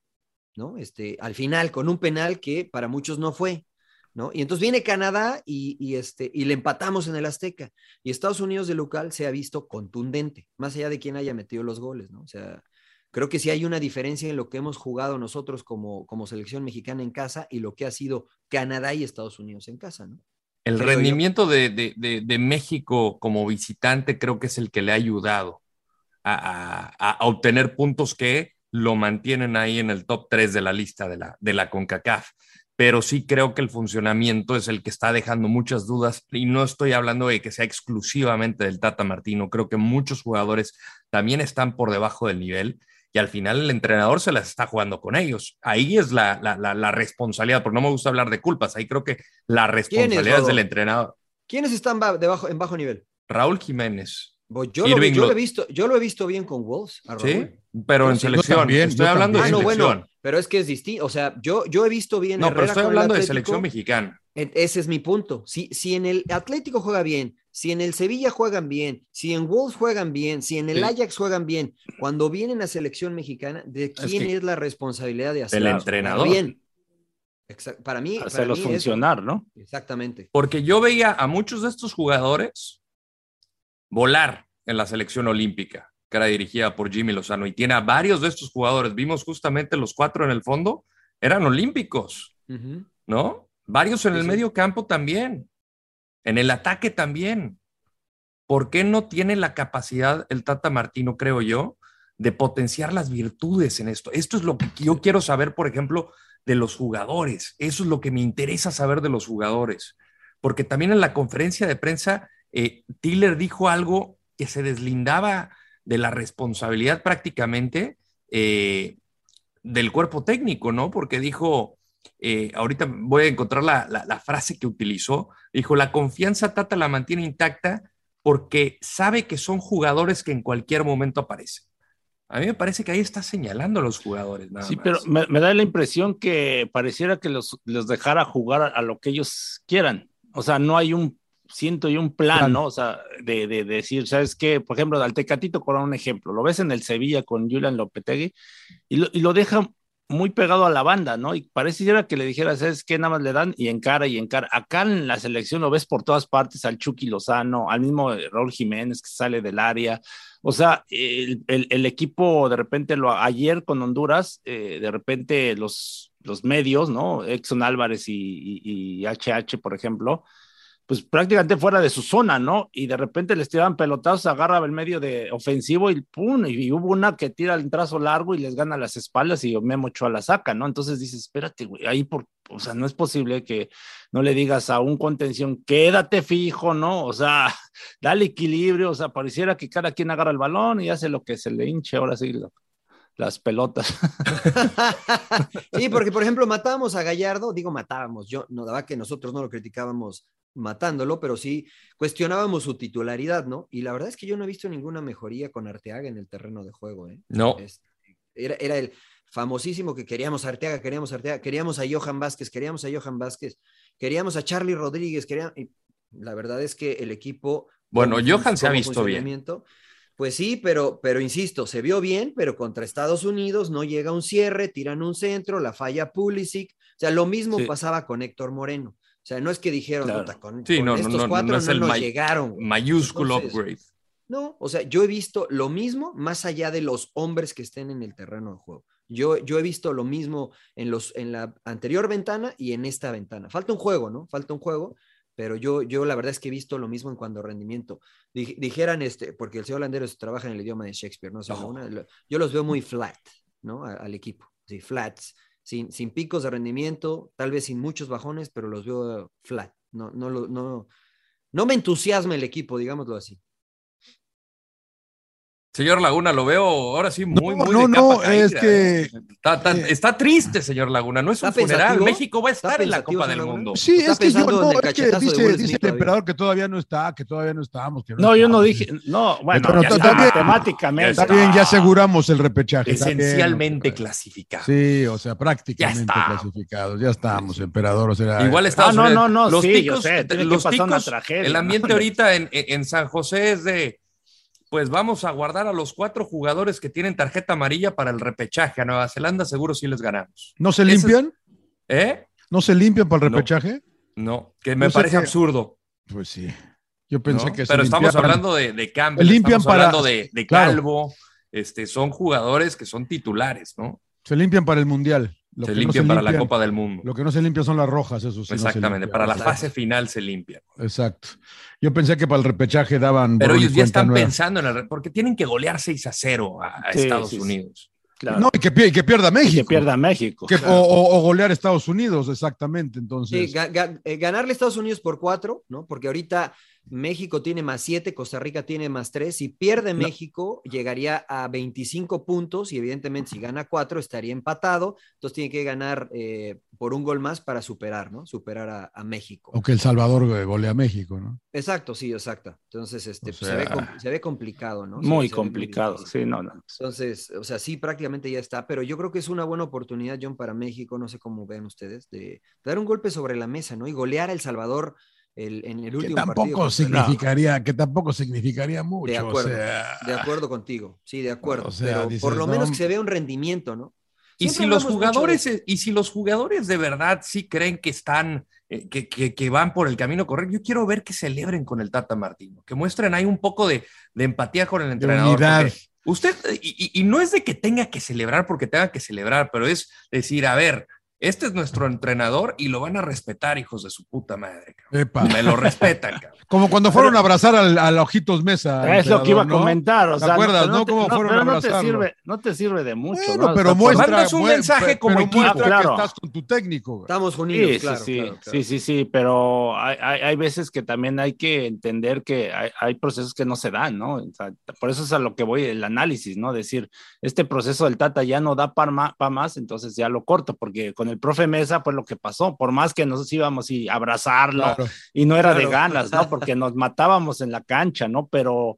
¿no? Este, al final, con un penal que para muchos no fue, ¿no? Y entonces viene Canadá y, este, y le empatamos en el Azteca. Y Estados Unidos de local se ha visto contundente, más allá de quién haya metido los goles, ¿no? O sea, creo que sí hay una diferencia en lo que hemos jugado nosotros como, como selección mexicana en casa y lo que ha sido Canadá y Estados Unidos en casa, ¿no? El rendimiento de, México como visitante creo que es el que le ha ayudado a, obtener puntos que lo mantienen ahí en el top 3 de la lista de la, de la CONCACAF. Pero sí creo que el funcionamiento es el que está dejando muchas dudas y no estoy hablando de que sea exclusivamente del Tata Martino. Creo que muchos jugadores también están por debajo del nivel y al final el entrenador se las está jugando con ellos. Ahí es la, la, responsabilidad, porque no me gusta hablar de culpas, ahí creo que la responsabilidad es, del entrenador. ¿Quiénes están debajo, en bajo nivel? Raúl Jiménez. Yo lo, he visto, yo lo he visto bien con Wolves. Sí, pero en selección. estoy hablando de ah, selección. pero es que es distinto. O sea, yo, yo he visto bien. No, pero estoy hablando de selección mexicana. Ese es mi punto. Si, si en el Atlético juega bien, si en el Sevilla juegan bien, si en Wolves juegan bien, si en el Ajax juegan bien, cuando vienen a selección mexicana, ¿de quién es, la responsabilidad de hacerlo? Del entrenador. Bien. Para mí. Hacerlos funcionar, ¿no? Exactamente. Porque yo veía a muchos de estos jugadores volar en la selección olímpica, que era dirigida por Jimmy Lozano, y tiene a varios de estos jugadores. Vimos justamente los cuatro en el fondo, eran olímpicos, ¿no? Varios en el medio campo también. En el ataque también. ¿Por qué no tiene la capacidad el Tata Martino, creo yo, de potenciar las virtudes en esto? Esto es lo que yo quiero saber, por ejemplo, de los jugadores. Eso es lo que me interesa saber de los jugadores. Porque también en la conferencia de prensa, eh, Tiller dijo algo que se deslindaba de la responsabilidad prácticamente eh, del cuerpo técnico, ¿no? Porque dijo, eh, ahorita voy a encontrar la, frase que utilizó, dijo, la confianza Tata la mantiene intacta porque sabe que son jugadores que en cualquier momento aparecen. A mí me parece que ahí está señalando a los jugadores. sí, pero me, da la impresión que pareciera que los, los dejara jugar a, lo que ellos quieran. O sea, no hay un siento yo un plan, ¿no? O sea, de, de, decir, ¿sabes qué? Por ejemplo, al Tecatito con un ejemplo, lo ves en el Sevilla con Julian Lopetegui y lo, y lo deja muy pegado a la banda, ¿no? Y pareciera que le dijera, ¿sabes qué? Nada más le dan y encara y encara. Acá en la selección lo ves por todas partes, al Chucky Lozano, al mismo Raúl Jiménez que sale del área. O sea, el, el, el equipo de repente, lo, ayer con Honduras, eh, de repente los, los medios, ¿no? Exxon Álvarez y, y, y HH, por ejemplo, pues prácticamente fuera de su zona, ¿no? Y de repente les tiraban pelotazos, agarraba el medio de ofensivo y pum, y, hubo una que tira el trazo largo y les gana las espaldas y Memo Ochoa la saca, ¿no? Entonces dices, espérate, güey, ahí por, o sea, no es posible que no le digas a un contención, quédate fijo, ¿no? O sea, dale equilibrio, o sea, pareciera que cada quien agarra el balón y hace lo que se le hinche, ahora sí, lo, las pelotas. sí, porque por ejemplo matábamos a Gallardo, digo matábamos, yo no daba que nosotros no lo criticábamos matándolo, pero sí cuestionábamos su titularidad, ¿no? Y la verdad es que yo no he visto ninguna mejoría con Arteaga en el terreno de juego, ¿eh? No. Este, era, era, el famosísimo que queríamos a Arteaga, queríamos a Arteaga, queríamos a Johan Vázquez, queríamos a Johan Vázquez, queríamos a Charlie Rodríguez, queríamos... Y la verdad es que el equipo... Bueno, Johan se ha visto bien. Pues sí, pero, pero insisto, se vio bien, pero contra Estados Unidos no llega un cierre, tiran un centro, la falla Pulisic. O sea, lo mismo sí. pasaba con Héctor Moreno. O sea, no es que dijeron, claro. con, sí, con no, estos no, cuatro no, no, es el nos may llegaron. Mayúsculo Entonces, upgrade. No, o sea, yo he visto lo mismo más allá de los hombres que estén en el terreno de juego. Yo, yo he visto lo mismo en, los, en la anterior ventana y en esta ventana. Falta un juego, ¿no? Falta un juego, pero yo, yo la verdad es que he visto lo mismo en cuanto a rendimiento. Dijeran, este, porque el señor Landeros trabaja en el idioma de Shakespeare, ¿no? O sea, una, yo los veo muy flat, ¿no? Al equipo, sí, flats, sin, sin picos de rendimiento, tal vez sin muchos bajones, pero los veo flat. No, no, no, no, no me entusiasma el equipo, digámoslo así. Señor Laguna, lo veo ahora sí muy, no, muy no, de no, capa caída, es que ¿eh? está, está, eh, está, triste, señor Laguna. No es un funeral. México va a estar en la Copa del? Mundo. Sí, es que yo no, es que dice, dice el emperador que todavía no está, que todavía no estamos. Que no, no yo no dije, no, bueno, pero ya está, está, bien, matemáticamente. Está bien, ya aseguramos el repechaje. Esencialmente clasificado. Sí, o sea, prácticamente clasificados. Ya estamos, emperador. O sea, Igual Estados ah, no, no, no, los sí, ticos, sé, los ticos tragedia, el ambiente ahorita en, en San José es de pues vamos a guardar a los cuatro jugadores que tienen tarjeta amarilla para el repechaje. A Nueva Zelanda seguro sí les ganamos. ¿No se limpian? ¿Eh? ¿No se limpian para el repechaje? No, no que me no parece que... absurdo. Pues sí. Yo pensé ¿no? que Pero estamos hablando de, de cambio, limpian estamos para... hablando de, de Calvo. Claro. Este, son jugadores que son titulares, ¿no? Se limpian para el Mundial. Lo se limpian no se para limpian, la Copa del Mundo. Lo que no se limpia son las rojas, eso sí. Exactamente, no para la fase final se limpia. Exacto. Yo pensé que para el repechaje daban. Pero ellos ya están nueva. pensando en el. Porque tienen que golear 6 a 0 a, a sí, Estados sí, Unidos. Claro. No, y que, y que, pierda México. Y que pierda México. Que, claro. o, o, golear Estados Unidos, exactamente. Entonces. Sí, ga, ga, eh, ganarle a Estados Unidos por cuatro, ¿no? Porque ahorita México tiene más 7, Costa Rica tiene más 3. Si pierde no. México, llegaría a 25 puntos y evidentemente si gana 4 estaría empatado. Entonces tiene que ganar eh, por un gol más para superar, ¿no? Superar a, a, México. O que El Salvador golea a México, ¿no? Exacto, sí, exacto. Entonces este, o sea, se, ve, se, ve, complicado, ¿no? Muy se, complicado, sí, no, no. Entonces, o sea, sí, prácticamente ya está, pero yo creo que es una buena oportunidad, John, para México, no sé cómo ven ustedes, de, de dar un golpe sobre la mesa, ¿no? Y golear a El Salvador el, en el último que tampoco partido. significaría, que tampoco significaría mucho. De acuerdo, o sea... de acuerdo contigo, sí, de acuerdo. O sea, pero dices, por lo no, menos que se vea un rendimiento, ¿no? Y si los jugadores, de... y si los jugadores de verdad sí creen que están, eh, que, que, que, van por el camino correcto, yo quiero ver que celebren con el Tata Martino, que muestren ahí un poco de, de empatía con el entrenador. Usted, y, y, no es de que tenga que celebrar porque tenga que celebrar, pero es decir, a ver, este es nuestro entrenador y lo van a respetar, hijos de su puta madre. Me lo respetan, cabrón. Como cuando fueron pero, a abrazar al, al, Ojitos Mesa. Es lo que iba a comentar. O ¿Te sea, acuerdas, no? no? ¿Cómo no, fueron pero a no te, sirve, no te sirve de mucho. Bueno, ¿no? pero muestra, mandas un mensaje como pero equipo. muestra claro. que estás con tu técnico. Estamos unidos, sí, claro, sí, sí, claro, sí, sí, sí, pero hay, hay, hay, veces que también hay que entender que hay, hay, procesos que no se dan, ¿no? O sea, por eso es a lo que voy el análisis, ¿no? Decir, este proceso del Tata ya no da para más, pa más, entonces ya lo corto, porque con el profe Mesa fue lo que pasó, por más que nos íbamos y abrazarlo, claro. y no era claro, de ganas, ¿no? Porque nos matábamos en la cancha, ¿no? Pero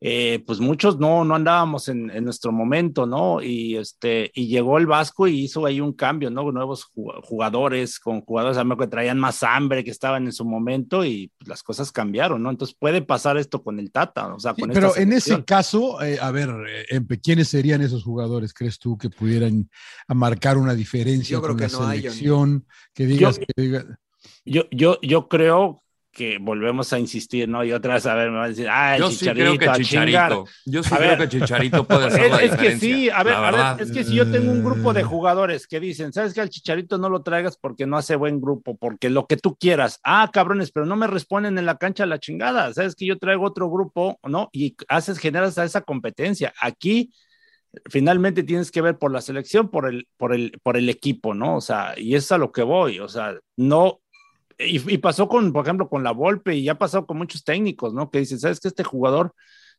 eh, pues muchos no, no andábamos en, en, nuestro momento, ¿no? Y, este, y llegó el Vasco y hizo ahí un cambio, ¿no? Nuevos jugadores, con jugadores que traían más hambre, que estaban en su momento y pues, las cosas cambiaron, ¿no? Entonces puede pasar esto con el Tata, o sea, con Pero en ese caso, eh, a ver, eh, ¿quiénes serían esos jugadores, crees tú, que pudieran marcar una diferencia yo creo con que la no selección? que digas yo, que digas... Yo, yo, yo creo que volvemos a insistir, ¿no? Y otra vez, a ver, me va a decir, ah, el yo chicharito, sí creo que Chicharito, yo sí creo que Chicharito puede hacer es, la es diferencia. que sí, a ver, a ver, es que si yo tengo un grupo de jugadores que dicen, ¿sabes que al Chicharito no lo traigas porque no hace buen grupo, porque lo que tú quieras, ah, cabrones, pero no me responden en la cancha la chingada, ¿sabes que yo traigo otro grupo, ¿no? Y haces, generas esa competencia. Aquí finalmente tienes que ver por la selección, por el, por el, por el equipo, ¿no? O sea, y es a lo que voy, o sea, no, y, y, pasó con, por ejemplo, con la Volpe y ya ha pasado con muchos técnicos, ¿no? Que dicen, ¿sabes que este jugador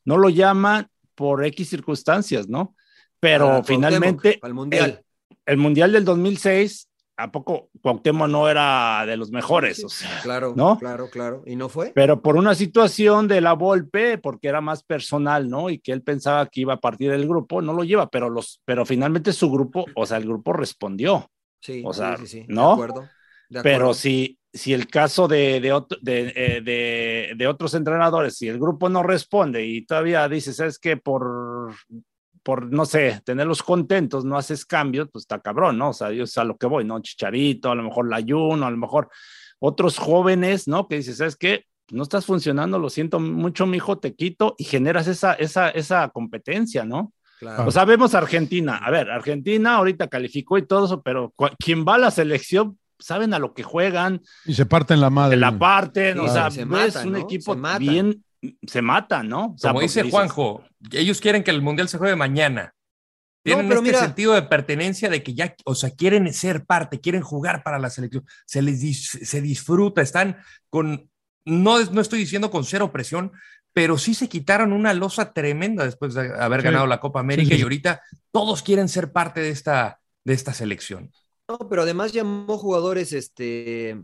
no lo llama por X circunstancias, ¿no? Pero Para finalmente, al mundial. El, el, Mundial del 2006, ¿a poco Cuauhtémoc no era de los mejores? O sea, claro, ¿no? claro, claro. ¿Y no fue? Pero por una situación de la Volpe, porque era más personal, ¿no? Y que él pensaba que iba a partir del grupo, no lo lleva, pero, los, pero finalmente su grupo, o sea, el grupo respondió. Sí, o sea, sí, sí, sí. ¿no? De acuerdo. De acuerdo. Pero si, si el caso de, de, otro, de, eh, de, de, otros entrenadores, si el grupo no responde y todavía dices, ¿sabes qué? Por, por, no sé, tenerlos contentos, no haces cambios, pues está cabrón, ¿no? O sea, yo es a lo que voy, ¿no? Chicharito, a lo mejor Layuno, a lo mejor otros jóvenes, ¿no? Que dices, ¿sabes qué? No estás funcionando, lo siento mucho, mijo, te quito y generas esa, esa, esa competencia, ¿no? Claro. O sea, vemos Argentina. A ver, Argentina ahorita calificó y todo eso, pero quien va a la selección saben a lo que juegan. Y se parten la madre. De la parten, Sí, o sea, se matan, un ¿no? equipo Se bien, se mata, ¿no? O sea, Como dice dices, Juanjo, ellos quieren que el Mundial se juegue mañana. Tienen pero este mira- sentido de pertenencia de que ya, o sea, quieren ser parte, quieren jugar para la selección. Se les dis- se disfruta, están con, no, es- no estoy diciendo con cero presión, pero sí se quitaron una losa tremenda después de haber Sí. ganado la Copa América Sí, sí, sí. y ahorita todos quieren ser parte de esta, de esta selección. No, pero además llamó jugadores, este,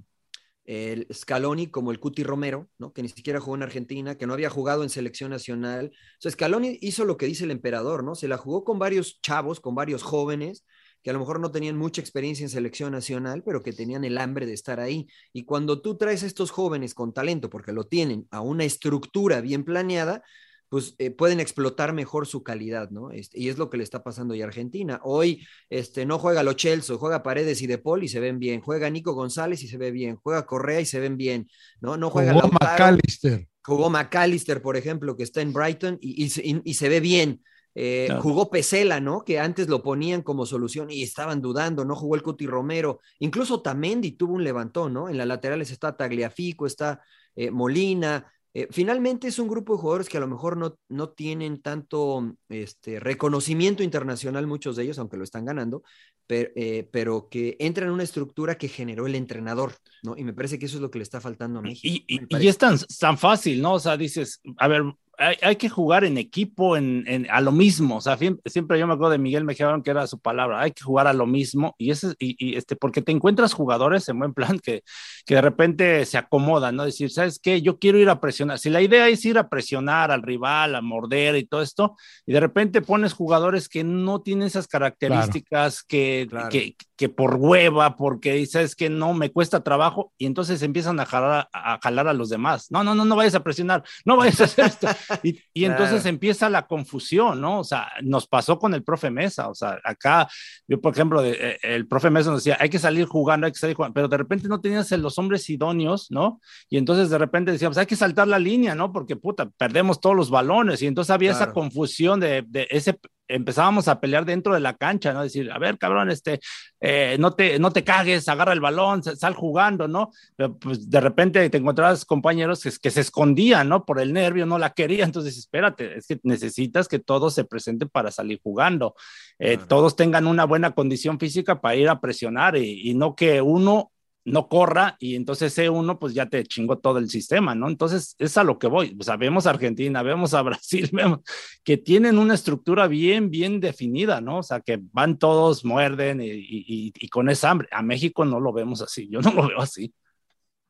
el Scaloni como el Cuti Romero, ¿no? Que ni siquiera jugó en Argentina, que no había jugado en selección nacional. O sea, Scaloni hizo lo que dice el emperador, ¿no? Se la jugó con varios chavos, con varios jóvenes, que a lo mejor no tenían mucha experiencia en selección nacional, pero que tenían el hambre de estar ahí. Y cuando tú traes a estos jóvenes con talento, porque lo tienen, a una estructura bien planeada, pues eh, pueden explotar mejor su calidad, ¿no? Este, y es lo que le está pasando ya a Argentina. Hoy este, no juega Lo Celso, juega Paredes y De Paul y se ven bien, juega Nico González y se ve bien, juega Correa y se ven bien, ¿no? No juega Jugó McAllister. jugó McAllister, por ejemplo, que está en Brighton y se ve bien. Eh, Claro. Jugó Pesela, ¿no? Que antes lo ponían como solución y estaban dudando, ¿no? Jugó el Cuti Romero. Incluso Tamendi tuvo un levantón, ¿no? En las laterales está Tagliafico, está eh, Molina. Eh, finalmente es un grupo de jugadores que a lo mejor no, no tienen tanto este, reconocimiento internacional, muchos de ellos, aunque lo están ganando, pero, eh, pero que entran en una estructura que generó el entrenador, ¿no? Y me parece que eso es lo que le está faltando a México. Y, y- y es tan, tan fácil, ¿no? O sea, dices, a ver, hay, hay que jugar en equipo, en, en- a lo mismo. O sea, siempre yo me acuerdo de Miguel Mejía, que era su palabra, hay que jugar a lo mismo. Y, ese, y, y, este, porque te encuentras jugadores en buen plan que, que de repente se acomodan, ¿no? Decir, ¿sabes qué? Yo quiero ir a presionar. Si la idea es ir a presionar al rival, a morder y todo esto, y de repente pones jugadores que no tienen esas características que, Claro. que, que por hueva, porque dices que no me cuesta trabajo, y entonces empiezan a jalar a, a jalar a los demás. No, no, no, no vayas a presionar, no vayas a hacer esto. Y, y entonces Claro. empieza la confusión, ¿no? O sea, nos pasó con el profe Mesa, o sea, acá, yo por ejemplo, de- eh, el profe Mesa nos decía, hay que salir jugando, hay que salir jugando, pero de repente no tenías los hombres idóneos, ¿no? Y entonces de repente decíamos, hay que saltar la línea, ¿no? Porque puta, perdemos todos los balones, y entonces había esa confusión de, de ese, empezábamos a pelear dentro de la cancha, ¿no? Decir, a ver, cabrón, este, eh, no, te, no te cagues, agarra el balón, sa- sal jugando, ¿no? Pero, pues de repente te encontrabas compañeros que, que se escondían, ¿no? Por el nervio, no la querían, entonces espérate, es que necesitas que todos se presenten para salir jugando, eh, Claro. todos tengan una buena condición física para ir a presionar y, y no que uno no corra y entonces ese uno pues ya te chingó todo el sistema, ¿no? Entonces es a lo que voy, o sea, vemos a Argentina, vemos a Brasil, vemos que tienen una estructura bien, bien definida, ¿no? O sea, que van todos, muerden y, y- y- y con esa hambre. A México no lo vemos así, yo no lo veo así.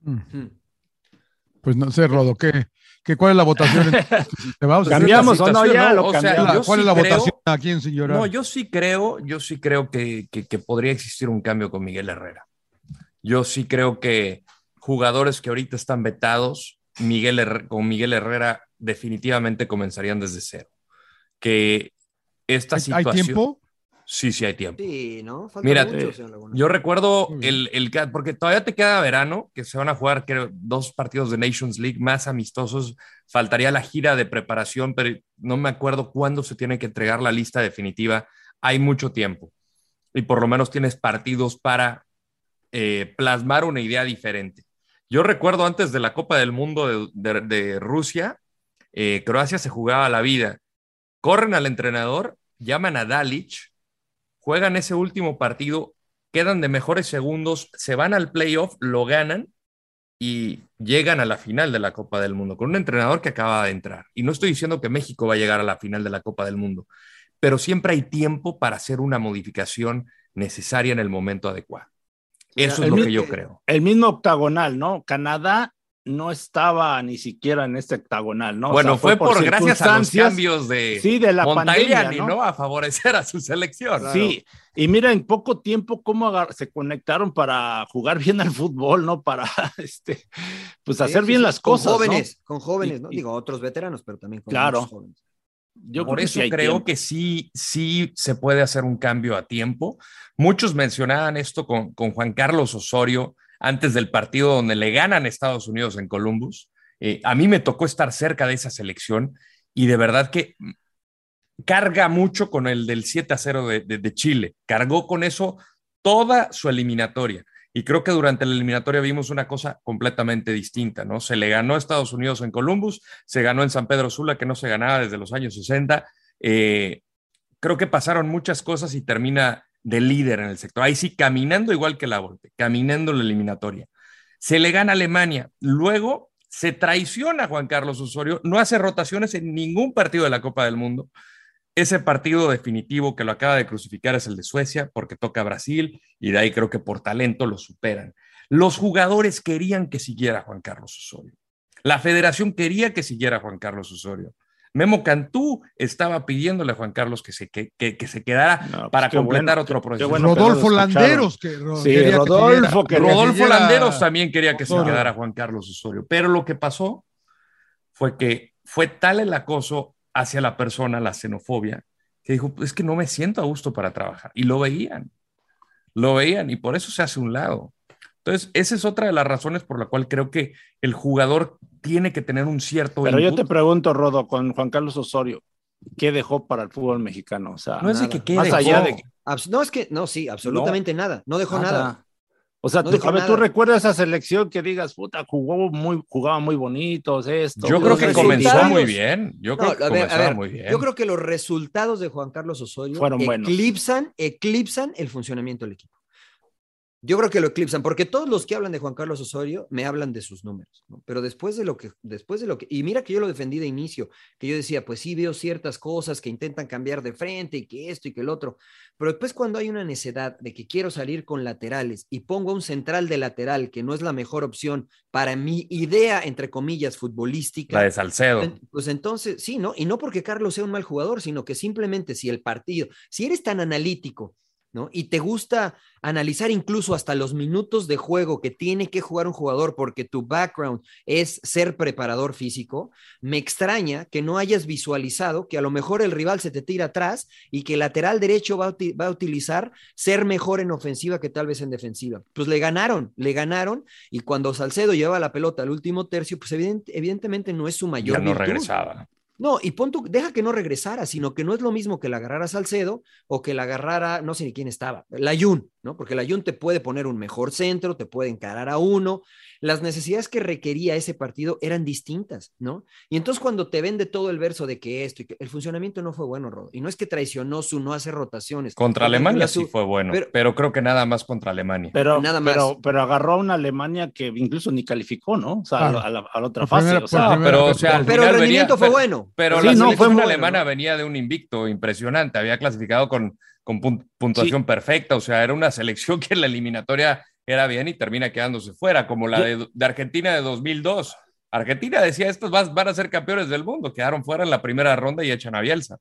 Mm. Pues no sé, Rodo, ¿qué? ¿Qué, ¿Cuál es la votación? ¿Te va? ¿Cambiamos o no? Ya lo O sea, cambiamos. ¿Cuál sí es la creo- votación aquí en Sin Llorar? No, yo sí creo, yo sí creo que, que- que podría existir un cambio con Miguel Herrera. Yo sí creo que jugadores que ahorita están vetados, Miguel con Miguel Herrera definitivamente comenzarían desde cero. Que esta ¿Hay- hay situación... tiempo? Sí, sí hay tiempo. Sí, ¿no? Falta Mira, mucho, eh. Yo recuerdo el, el porque todavía te queda verano, que se van a jugar creo, dos partidos de Nations League más amistosos. Faltaría la gira de preparación, pero no me acuerdo cuándo se tiene que entregar la lista definitiva. Hay mucho tiempo y por lo menos tienes partidos para eh, plasmar una idea diferente. Yo recuerdo antes de la Copa del Mundo de, Rusia, eh, Croacia se jugaba la vida. Corren al entrenador, llaman a Dalic, juegan ese último partido, quedan de mejores segundos, se van al playoff, lo ganan y llegan a la final de la Copa del Mundo con un entrenador que acaba de entrar. Y no estoy diciendo que México va a llegar a la final de la Copa del Mundo, pero siempre hay tiempo para hacer una modificación necesaria en el momento adecuado. Eso es lo que yo creo. El mismo octagonal, ¿no? Canadá no estaba ni siquiera en este octagonal, ¿no? O bueno, sea, fue, por, gracias a los cambios de sí, de la pandemia, ¿no? ¿no? A favorecer a su selección. Sí, y mira en poco tiempo cómo se conectaron para jugar bien al fútbol, ¿no? Para este, pues Sí, hacer sí, bien sí, las con cosas, ¿no? jóvenes, con jóvenes, ¿no? y- Digo, otros veteranos, pero también con Claro. jóvenes. Yo Por creo que eso sí creo tiempo. que sí, sí se puede hacer un cambio a tiempo. Muchos mencionaban esto con, con Juan Carlos Osorio antes del partido donde le ganan a Estados Unidos en Columbus. Eh, a mí me tocó estar cerca de esa selección y de verdad que carga mucho con el del 7 a 0 de, de- de Chile. Cargó con eso toda su eliminatoria. Y creo que durante la eliminatoria vimos una cosa completamente distinta, ¿no? Se le ganó a Estados Unidos en Columbus, se ganó en San Pedro Sula, que no se ganaba desde los años 60. Eh, creo que pasaron muchas cosas y termina de líder en el sector. Ahí sí, caminando igual que la Volpe, caminando la eliminatoria. Se le gana a Alemania. Luego se traiciona a Juan Carlos Osorio, no hace rotaciones en ningún partido de la Copa del Mundo. Ese partido definitivo que lo acaba de crucificar es el de Suecia, porque toca a Brasil y de ahí creo que por talento lo superan. Los jugadores querían que siguiera Juan Carlos Osorio. La federación quería que siguiera Juan Carlos Osorio. Memo Cantú estaba pidiéndole a Juan Carlos que se, que, que- que se quedara No, pues para completar bueno, otro proceso. bueno Rodolfo. Landeros. Que, ro- Sí, quería que Rodolfo Landeros también quería que se quedara Juan Carlos Osorio, pero lo que pasó fue que fue tal el acoso hacia la persona, la xenofobia, que dijo, es que no me siento a gusto para trabajar. Y lo veían, lo veían y por eso se hace un lado. Entonces, esa es otra de las razones por la cual creo que el jugador tiene que tener un cierto Pero yo te pregunto, Rodo, con Juan Carlos Osorio, ¿qué dejó para el fútbol mexicano? O sea, No es de nada. que quede. más allá de no, es que, no, sí, absolutamente nada. No dejó nada. O sea, No tú, a ver, tú recuerdas esa selección que digas, puta, jugó muy, jugaba muy bonitos, esto. Yo creo que comenzó muy bien. Yo No, creo que a ver, a comenzaba ver, muy bien. Yo creo que los resultados de Juan Carlos Osorio Fueron buenos. eclipsan, eclipsan el funcionamiento del equipo. Yo creo que lo eclipsan, porque todos los que hablan de Juan Carlos Osorio me hablan de sus números, ¿no? Pero después de lo que, después de lo que, y mira que yo lo defendí de inicio, que yo decía, pues sí veo ciertas cosas que intentan cambiar de frente y que esto y que el otro, pero después cuando hay una necedad de que quiero salir con laterales y pongo un central de lateral que no es la mejor opción para mi idea, entre comillas, futbolística. La de Salcedo. Pues entonces, sí, ¿no? Y no porque Carlos sea un mal jugador, sino que simplemente si el partido, si eres tan analítico, ¿no? Y te gusta analizar incluso hasta los minutos de juego que tiene que jugar un jugador porque tu background es ser preparador físico, me extraña que no hayas visualizado que a lo mejor el rival se te tira atrás y que el lateral derecho va a, uti- va a utilizar ser mejor en ofensiva que tal vez en defensiva. Pues le ganaron, le ganaron y cuando Salcedo lleva la pelota al último tercio, pues evident- evidentemente no es su mayor Ya no virtud. regresaba. No, y pon tu- deja que no regresara, sino que no es lo mismo que la agarrara Salcedo o que la agarrara, no sé ni quién estaba, la Jun, ¿no? Porque la Jun te puede poner un mejor centro, te puede encarar a uno. Las necesidades que requería ese partido eran distintas, ¿no? Y entonces cuando te vende todo el verso de que esto y que el funcionamiento no fue bueno, Rodo, y no es que traicionó su no hacer rotaciones. Contra Alemania sí fue bueno, pero- pero, creo que nada más contra Alemania. Pero, Nada más. pero, pero agarró a una Alemania que incluso ni calificó, ¿no? O sea, Claro. a, la, a la otra fase. primera- o sea, por No, primera pero, o sea, Pero el rendimiento venía- fue pero- bueno. Pero Sí, la no, fue selección muy alemana bueno. venía de un invicto impresionante, había clasificado con, con pun- puntuación perfecta, o sea, era una selección que en la eliminatoria era bien y termina quedándose fuera, como la de, de Argentina de 2002. Argentina decía, estos van a ser campeones del mundo, quedaron fuera en la primera ronda y echan a Bielsa.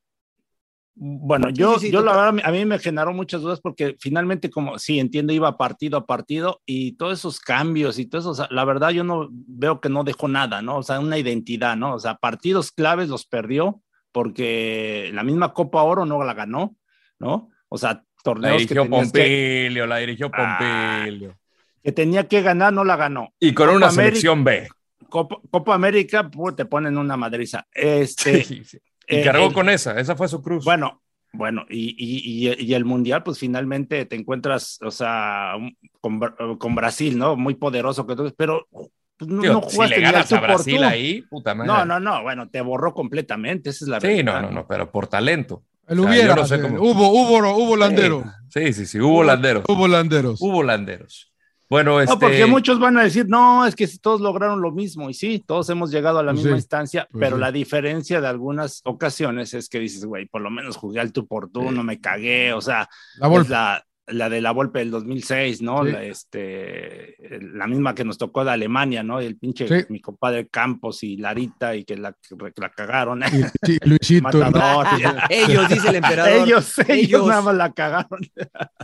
Bueno, yo, sí, yo la verdad, a mí me generó muchas dudas porque finalmente, como sí, entiendo, iba partido a partido y todos esos cambios y todo eso, o sea, la verdad yo no veo que no dejó nada, ¿no? O sea, una identidad, ¿no? O sea, partidos claves los perdió porque la misma Copa Oro no la ganó, ¿no? O sea, torneos que, dirigió que, Pompilio, la dirigió Ah, Pompilio. que tenía que ganar, no la ganó. Y con Copa una América- selección B. Copa, Copa América, pues, te ponen una madriza. Este, Sí, sí. Y eh, cargó el- con esa, esa fue su cruz. Bueno, bueno, y, y, y, y el mundial, pues finalmente te encuentras, o sea, con, con Brasil, ¿no? Muy poderoso que tú, pero pues, no, Tío, no si jugaste le ni al ganas a por Brasil tú. ahí, puta madre. No, no, no, bueno, te borró completamente, esa es la Sí, realidad. no, no, no, pero por talento. El O sea, hubiera, no sé cómo- hubo, hubo, hubo landero. Sí, sí, sí, hubo landeros. Hubo landeros. Hubo landeros. Bueno, este. No, porque muchos van a decir, no, es que si todos lograron lo mismo, y sí, todos hemos llegado a la Pues misma sí, instancia, pues pero sí. la diferencia de algunas ocasiones es que dices, güey, por lo menos jugué al tú por tú, no me cagué, o sea, La es la, la de la Volpe del 2006, ¿no? Sí. La, este, la misma que nos tocó de Alemania, ¿no? El pinche, Sí. mi compadre Campos y Larita y que la, la cagaron. Y, sí, Luisito. Matador. Ellos, dice el emperador. ellos, ellos, Ellos. nada más la cagaron.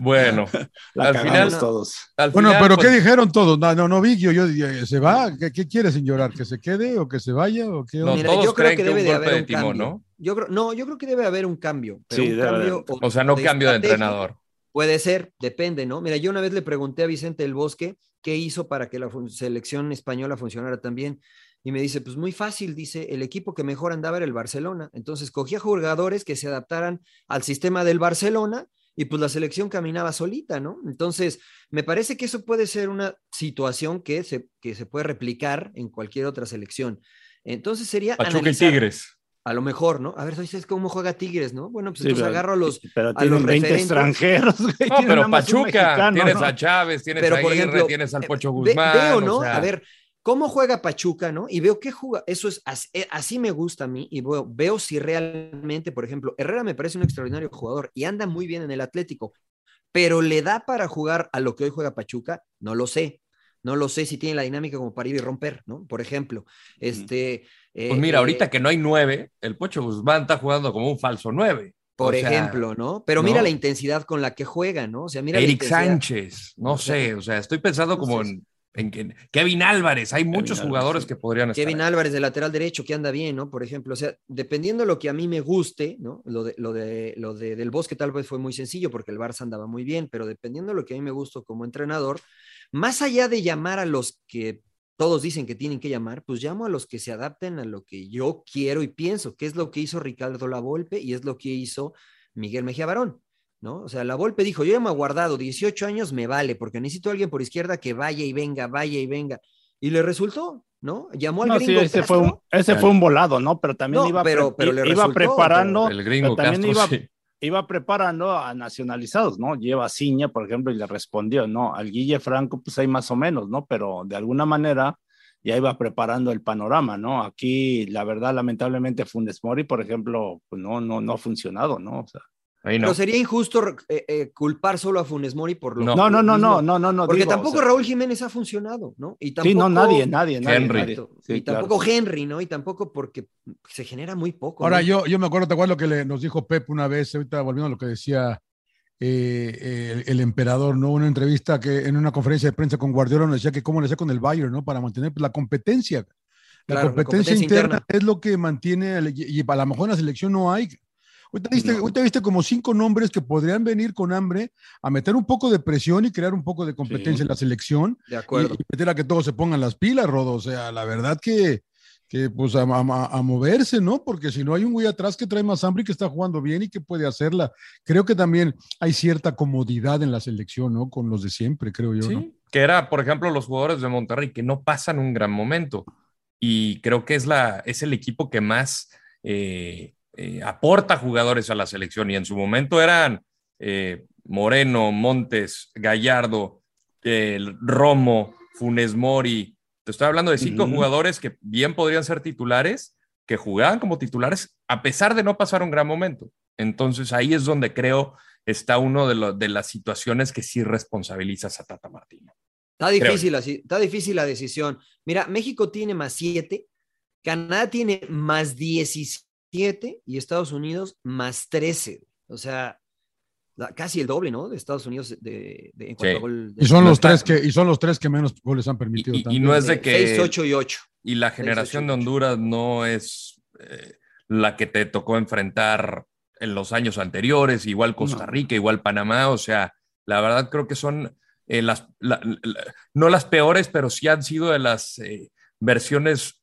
Bueno, La Al cagamos final- todos. al Bueno, final, pero pues, ¿qué dijeron todos? No, no, no, Vicky, yo, yo- ¿se va? ¿Qué, qué quiere sin llorar? ¿Que se quede o que se vaya? ¿O qué No? Mira, todos yo creo creen que que debe un de haber de un timón, cambio. ¿no? Yo creo, no, yo creo que debe haber un cambio. Pero Sí, un debe haber. cambio O sea, no de cambio de entrenador. Puede ser, depende, ¿no? Mira, yo una vez le pregunté a Vicente del Bosque qué hizo para que la selección española funcionara tan bien. Y me dice, pues muy fácil, dice, el equipo que mejor andaba era el Barcelona. Entonces cogía jugadores que se adaptaran al sistema del Barcelona y pues la selección caminaba solita, ¿no? Entonces, me parece que eso puede ser una situación que se, que se puede replicar en cualquier otra selección. Entonces sería... Pachuca y analizar, Tigres. A lo mejor, ¿no? A ver, ¿sabes cómo juega Tigres, no? Bueno, pues Sí, entonces pero- agarro a los... Pero a los 20 referentes. extranjeros, güey, No, pero Pachuca, mexicano, tienes ¿no? a Chávez, tienes Pero, a Aguirre, ejemplo, tienes al eh, Pocho ve- Guzmán. veo, o ¿no? sea, A ver, ¿cómo juega Pachuca, no? Y veo que juega, eso es, as- eh, así, me gusta a mí, y veo, veo si realmente, por ejemplo, Herrera me parece un extraordinario jugador y anda muy bien en el Atlético, pero ¿le da para jugar a lo que hoy juega Pachuca? No lo sé. No lo sé si tiene la dinámica como para ir y romper, ¿no? Por ejemplo, este... eh, mira, eh, ahorita que no hay nueve, el Pocho Guzmán está jugando como un falso nueve. Por O sea, ejemplo, ¿no? Pero ¿no? mira la intensidad con la que juega, ¿no? O sea, mira Eric. Sánchez, no O sea, sé, o sea, estoy pensando como en, Kevin Álvarez, hay muchos jugadores sí. que podrían estar. Kevin. Álvarez de lateral derecho que anda bien, ¿no? Por ejemplo, o sea, dependiendo de lo que a mí me guste, ¿no? Lo de, lo de, lo de del Bosque tal vez fue muy sencillo porque el Barça andaba muy bien, pero dependiendo de lo que a mí me gustó como entrenador, más allá de llamar a los que todos dicen que tienen que llamar, pues llamo a los que se adapten a lo que yo quiero y pienso, que es lo que hizo Ricardo Lavolpe y es lo que hizo Miguel Mejía Barón. ¿no? O sea, la Volpe dijo, yo ya me he guardado 18 años, me vale, porque necesito a alguien por izquierda que vaya y venga, vaya y venga. Y le resultó, ¿no? Llamó al No, sí, gringo. ese, fue un, ese fue un volado, ¿no? Pero también No, iba, pero- le iba resultó, preparando, El gringo pero también Castro, iba, sí. Iba preparando a nacionalizados, ¿no? Lleva Ciña, por ejemplo, y le respondió, ¿no? Al Guille Franco, pues hay más o menos, ¿no? Pero de alguna manera ya iba preparando el panorama, ¿no? Aquí, la verdad, lamentablemente, Funes Mori, por ejemplo, pues no, no, no ha funcionado, ¿no? O sea, Ahí no. Pero sería injusto eh, eh, culpar solo a Funes Mori por lo No. no, no, no, no, no, no, no. Porque digo, tampoco o sea, Raúl Jiménez ha funcionado, ¿no? Y tampoco, Sí, no, nadie, nadie, nadie. Henry. Sí, y claro. tampoco Henry, ¿no? Y tampoco porque se genera muy poco. Ahora, ¿no? yo, yo me acuerdo, ¿te acuerdas lo que le- nos dijo Pep una vez? Ahorita volviendo a lo que decía eh, el, el emperador, ¿no? Una entrevista que en una conferencia de prensa con Guardiola nos decía que cómo le hacía con el Bayern, ¿no? Para mantener pues, la competencia. La, Claro, la competencia, competencia interna, interna. es lo que mantiene, el- y, y a lo mejor en la selección no hay. Ahorita viste, No. ahorita viste como cinco nombres que podrían venir con hambre a meter un poco de presión y crear un poco de competencia Sí. en la selección De y, acuerdo. y meter a que todos se pongan las pilas, Rodo. O sea, la verdad que, que pues a, a- a moverse, ¿no? Porque si no hay un güey atrás que trae más hambre y que está jugando bien y que puede hacerla. Creo que también hay cierta comodidad en la selección, ¿no? Con los de siempre, creo yo, Sí, ¿no? que era, por ejemplo, los jugadores de Monterrey que no pasan un gran momento. Y creo que es, la, es el equipo que más eh, eh, aporta jugadores a la selección. Y en su momento eran eh, Moreno, Montes, Gallardo, Romo, Funes Mori. Te estoy hablando de cinco jugadores que bien podrían ser titulares, que jugaban como titulares a pesar de no pasar un gran momento. Entonces ahí es donde creo está uno de, lo- de las situaciones que sí responsabilizas a Tata Martino. Está difícil, así, está difícil la decisión. Mira, México tiene más 7, Canadá tiene más 17 y Estados Unidos más 13. O sea, la- casi el doble, ¿no? De Estados Unidos de, de- en cuanto Sí. a gol. de- Y son los tres que y son los tres que menos goles han permitido. Y, y también. no es de de que. 6, 8 y 8. Y la generación ocho, de Honduras no es eh, la que te tocó enfrentar en los años anteriores, igual Costa No. Rica, igual Panamá. O sea, la verdad creo que son eh, las, la- la- no las peores, pero sí han sido de las eh, versiones.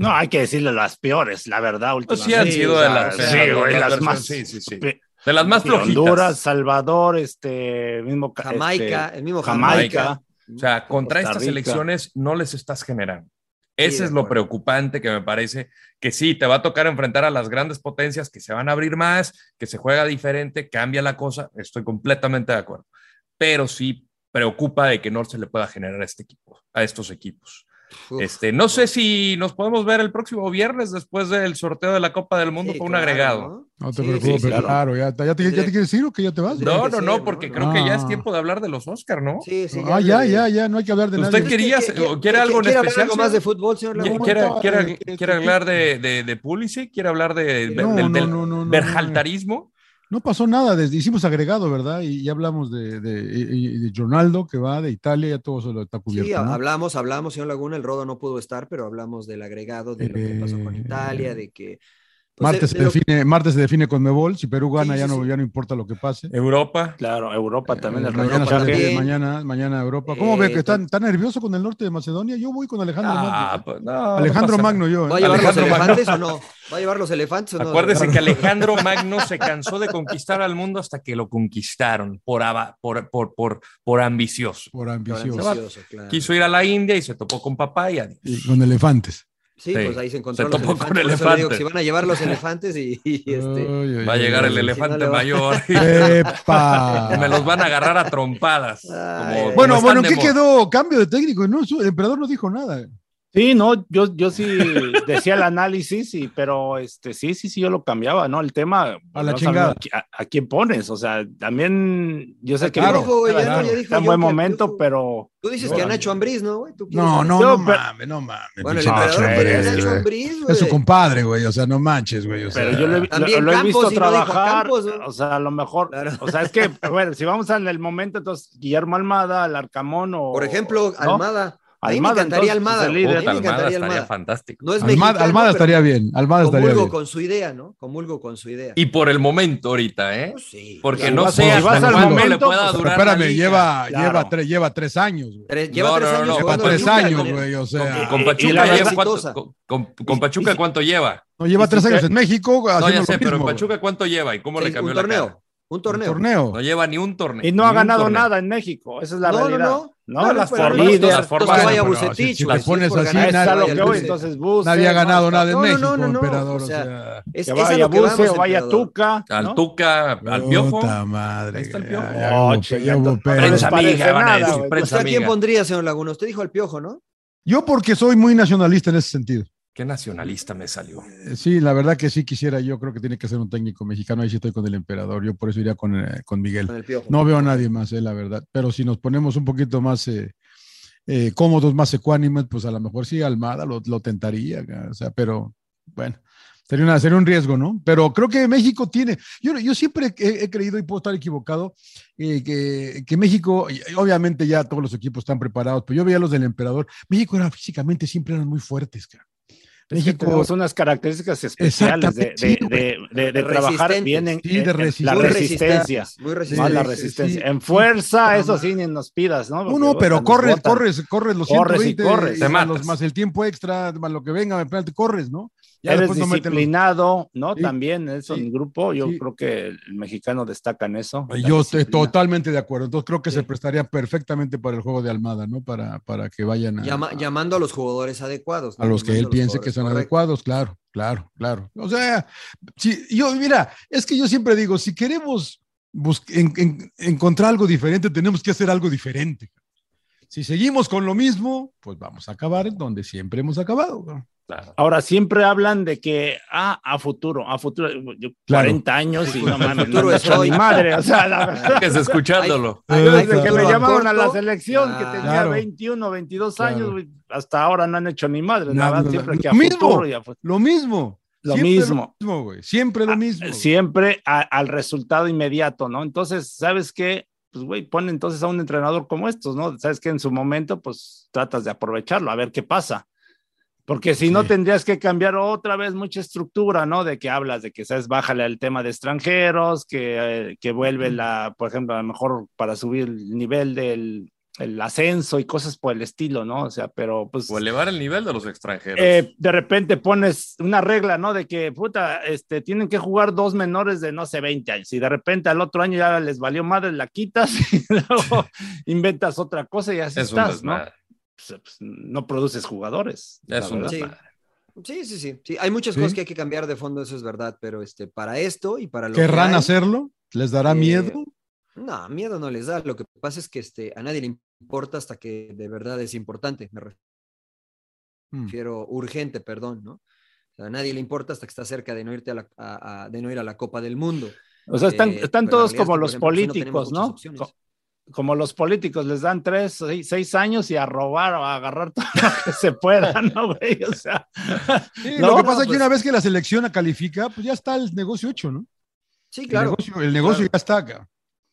No, hay que decirle las peores, la verdad. Pues sí han últimamente. sido de sea, las, sí, de güey, las las versiones- más. sí, sí, sí. pe- De las más sí, flojitas. Honduras, Salvador, este mismo ca- Jamaica, este, el mismo Jamaica. Jamaica. O sea, contra estas elecciones no les estás generando. Ese es lo preocupante que me parece que sí, te va a tocar enfrentar a las grandes potencias que se van a abrir más, que se juega diferente, cambia la cosa. Estoy completamente de acuerdo. Pero sí preocupa de que no se le pueda generar a este equipo, a estos equipos. Uf. Este, no sé si nos podemos ver el próximo viernes después del sorteo de la Copa del Mundo Sí, con un claro, agregado. ¿no? No te Sí, preocupes, sí, claro. claro. ya, ya, te, ya te quieres ir o que ya te vas. No, no, no, ¿no? porque No. creo que ya es Ah. tiempo de hablar de los Oscar, ¿no? Sí, sí, Ah, ya, de- ya, ya, no hay que hablar de ¿Usted nadie. quería- ¿Quiere- o quiere algo en especial, algo más de fútbol, señor ¿Quiere, Laguna? quiere- aguanta, quiere- quiere hablar de, de, de Pulisic? ¿Quiere hablar de, No, del, no, del no, no, no, berjaltarismo? No pasó nada, desde, hicimos agregado, ¿verdad? Y ya hablamos de, de, y- y de Ronaldo, que va de Italia, todo eso lo está cubierto. Sí, ¿no? hablamos, hablamos, señor Laguna, el Rodo no pudo estar, pero hablamos del agregado, de lo que pasó con Eh, Italia, de que... Martes, de- se define, martes se define con Mebol, si Perú gana Sí, ya, no, sí. ya no importa lo que pase. Europa. Claro, Europa también. Eh, el mañana, repechaje. sale- también. mañana, mañana Europa. ¿Cómo ve Eh, que están tan nervioso con el norte de Macedonia? Yo voy con Alejandro Ah, Magno. pues, no, Alejandro Magno, yo. ¿eh? ¿Va a llevar Alejandro los Magno. elefantes o no? ¿Va a llevar los elefantes o no? Acuérdese que Alejandro Magno se cansó de conquistar al mundo hasta que lo conquistaron por, ava- por, por, por, por ambicioso. Por ambicioso. ambicioso, claro. Quiso ir a la India y se topó con papá y adiós. Y con elefantes. Sí, Sí, pues ahí se encontró se los topó elefantes. con por eso le digo elefantes. que si van a llevar los elefantes y, y, este... Va a llegar el elefante no mayor y ¡Epa! me los van a agarrar a trompadas. Como- como Bueno, bueno, ¿qué quedó? Cambio de técnico. No, su- el emperador no dijo nada. Sí, no, yo, yo sí decía el análisis, y, pero este, sí, sí, sí, yo lo cambiaba, ¿no? El tema. A la no chingada. ¿A, a quién pones? O sea, también yo sé que Claro, claro. no, ya dijo está en buen momento, pero Tú dices No, que a no. Nacho Ambriz, ¿no, güey? ¿Tú quieres No, a- no, Yo, no pero- mames, no mames. Bueno, el emperador Nacho quiere a Ambriz, Nacho güey. Ambriz, Es su compadre, güey. O sea, no manches, güey. O sea, pero yo lo he, También lo- lo he Campos visto trabajar, o sea, a lo mejor, Claro. o sea, es que, bueno, si vamos en el momento, entonces, Guillermo Almada, Alarcamón o... Por ejemplo, ¿no? Almada. A mí me Almada, encantaría entonces, Almada. el líder. A mí Puta, me Almada encantaría estaría Almada. fantástico. No es Almada, mexicano, Almada pero estaría bien. Almada estaría Comulgo bien. con su idea, ¿no? Comulgo con su idea. Y por el momento ahorita, ¿eh? Pues sí. Porque no sé si hasta al cuándo le momento, pueda pues, durar espérame, lleva, Claro. lleva, tres, lleva tres años. Tres- lleva No, tres no, no, años no, Lleva tres años, con- güey. O sea, con Pachuca lleva cuánto, con, Pachuca cuánto lleva. no lleva tres años en México No, ya sé, pero en Pachuca cuánto lleva y cómo le cambió la torneo. Un torneo. torneo. No lleva ni un torneo. Y no ha ganado nada en México, esa es la No, no, realidad. No. Las formas, líder. las formas. que vaya Bueno, Bucetich, si- si te pones así, nadie- que voy, entonces Buse, ha ganado no, nada en No, no, México, no, no, no, emperador. o O sea, sea, Es, Que vaya o vaya. Tuca. Al. Tuca, al Piojo. Puta madre. Ahí está el Piojo. Oh, Prensa amiga, a nada, decir, güey. prensa ¿Usted a quién pondría, señor Laguna? Usted dijo al Piojo, ¿no? Yo porque soy muy nacionalista en ese sentido. Qué nacionalista me salió. Eh, Sí, la verdad que sí quisiera, yo creo que tiene que ser un técnico mexicano, ahí sí estoy con el emperador, yo por eso iría con, eh, con Miguel. Con. No veo a nadie más, eh, la verdad, pero si nos ponemos un poquito más eh, eh, cómodos, más ecuánimes, pues a lo mejor sí Almada lo, lo tentaría, o sea, pero bueno, sería, una, sería un riesgo, ¿no? Pero creo que México tiene, yo, yo siempre he, he creído y puedo estar equivocado, eh, que, que México, y obviamente ya todos los equipos están preparados, pero yo veía los del emperador, México era físicamente siempre eran muy fuertes, cara. Es que México, tenemos unas características especiales de, de, sí, de, de- de trabajar bien en, Sí, de en- en resistencia. la Muy resistencia. Más la resistencia. sí. En fuerza, Sí, eso sí, ni nos pidas, ¿no? No, Porque no, pero corres, botan. corres, corres los Corres y 120 corres. Te más, matas. los- más el tiempo extra, más lo que venga, corres, ¿no? Ya Eres disciplinado, ¿no? Sí, También eso sí, en grupo, yo sí. creo que el mexicano destaca en eso. Yo estoy totalmente de acuerdo. Entonces creo que Sí. se prestaría perfectamente para el juego de Almada, ¿no? Para, para que vayan a, Llama- llamando a los jugadores adecuados. ¿no? a los que él los piense que son adecuados, claro, claro, claro. O sea, si, yo, mira, es que yo siempre digo, si queremos en- en- encontrar algo diferente, tenemos que hacer algo diferente. Si seguimos con lo mismo, pues vamos a acabar donde siempre hemos acabado. ¿no? Ahora siempre hablan de que, ah, a futuro, a futuro, yo, 40 años y no mames, no es hecho ni madre, o sea, la verdad. Que es escuchándolo. Desde que me llamaron a la selección, que tenía 21, 22 años, hasta ahora no han hecho ni madre, nada, siempre que a futuro y a futuro. Lo mismo. Lo mismo. Lo mismo güey. Siempre lo mismo. Siempre al resultado inmediato, ¿no? Entonces, ¿sabes qué? Pues, güey, pone entonces a un entrenador como estos, ¿no? Sabes que en su momento, pues tratas de aprovecharlo, a ver qué pasa. Porque si no tendrías que cambiar otra vez mucha estructura, ¿no? De que hablas de que, ¿sabes? Bájale el tema de extranjeros, que, eh, que vuelve la, por ejemplo, a lo mejor para subir el nivel del el ascenso y cosas por el estilo, ¿no? O sea, pero pues... O elevar el nivel de los extranjeros. Eh, de repente pones una regla, ¿no? De que, puta, este, tienen que jugar dos menores de, no sé, 20 años. Y de repente al otro año ya les valió madre, la quitas y luego inventas otra cosa y así estás, ¿no? Pues, pues, no produces jugadores. sí. sí. sí, sí, Hay muchas cosas que hay que cambiar de fondo, eso es verdad, pero este, para esto y para lo ¿Querrán hacerlo? ¿Les dará eh, miedo? No, miedo no les da. Lo que pasa es que este, a nadie le importa hasta que de verdad es importante. Me mm. refiero urgente, perdón, ¿no? a nadie le importa hasta que está cerca de no, irte a la, de no ir a la Copa del Mundo. O sea, están, eh, están todos como los políticos, ¿no? Como los políticos les dan tres, seis, años y a robar o a agarrar todo lo que se pueda, ¿no, güey? O sea, lo que pasa es que una vez que la selección califica, pues ya está el negocio hecho, ¿no? Sí, claro. El negocio, ya está acá.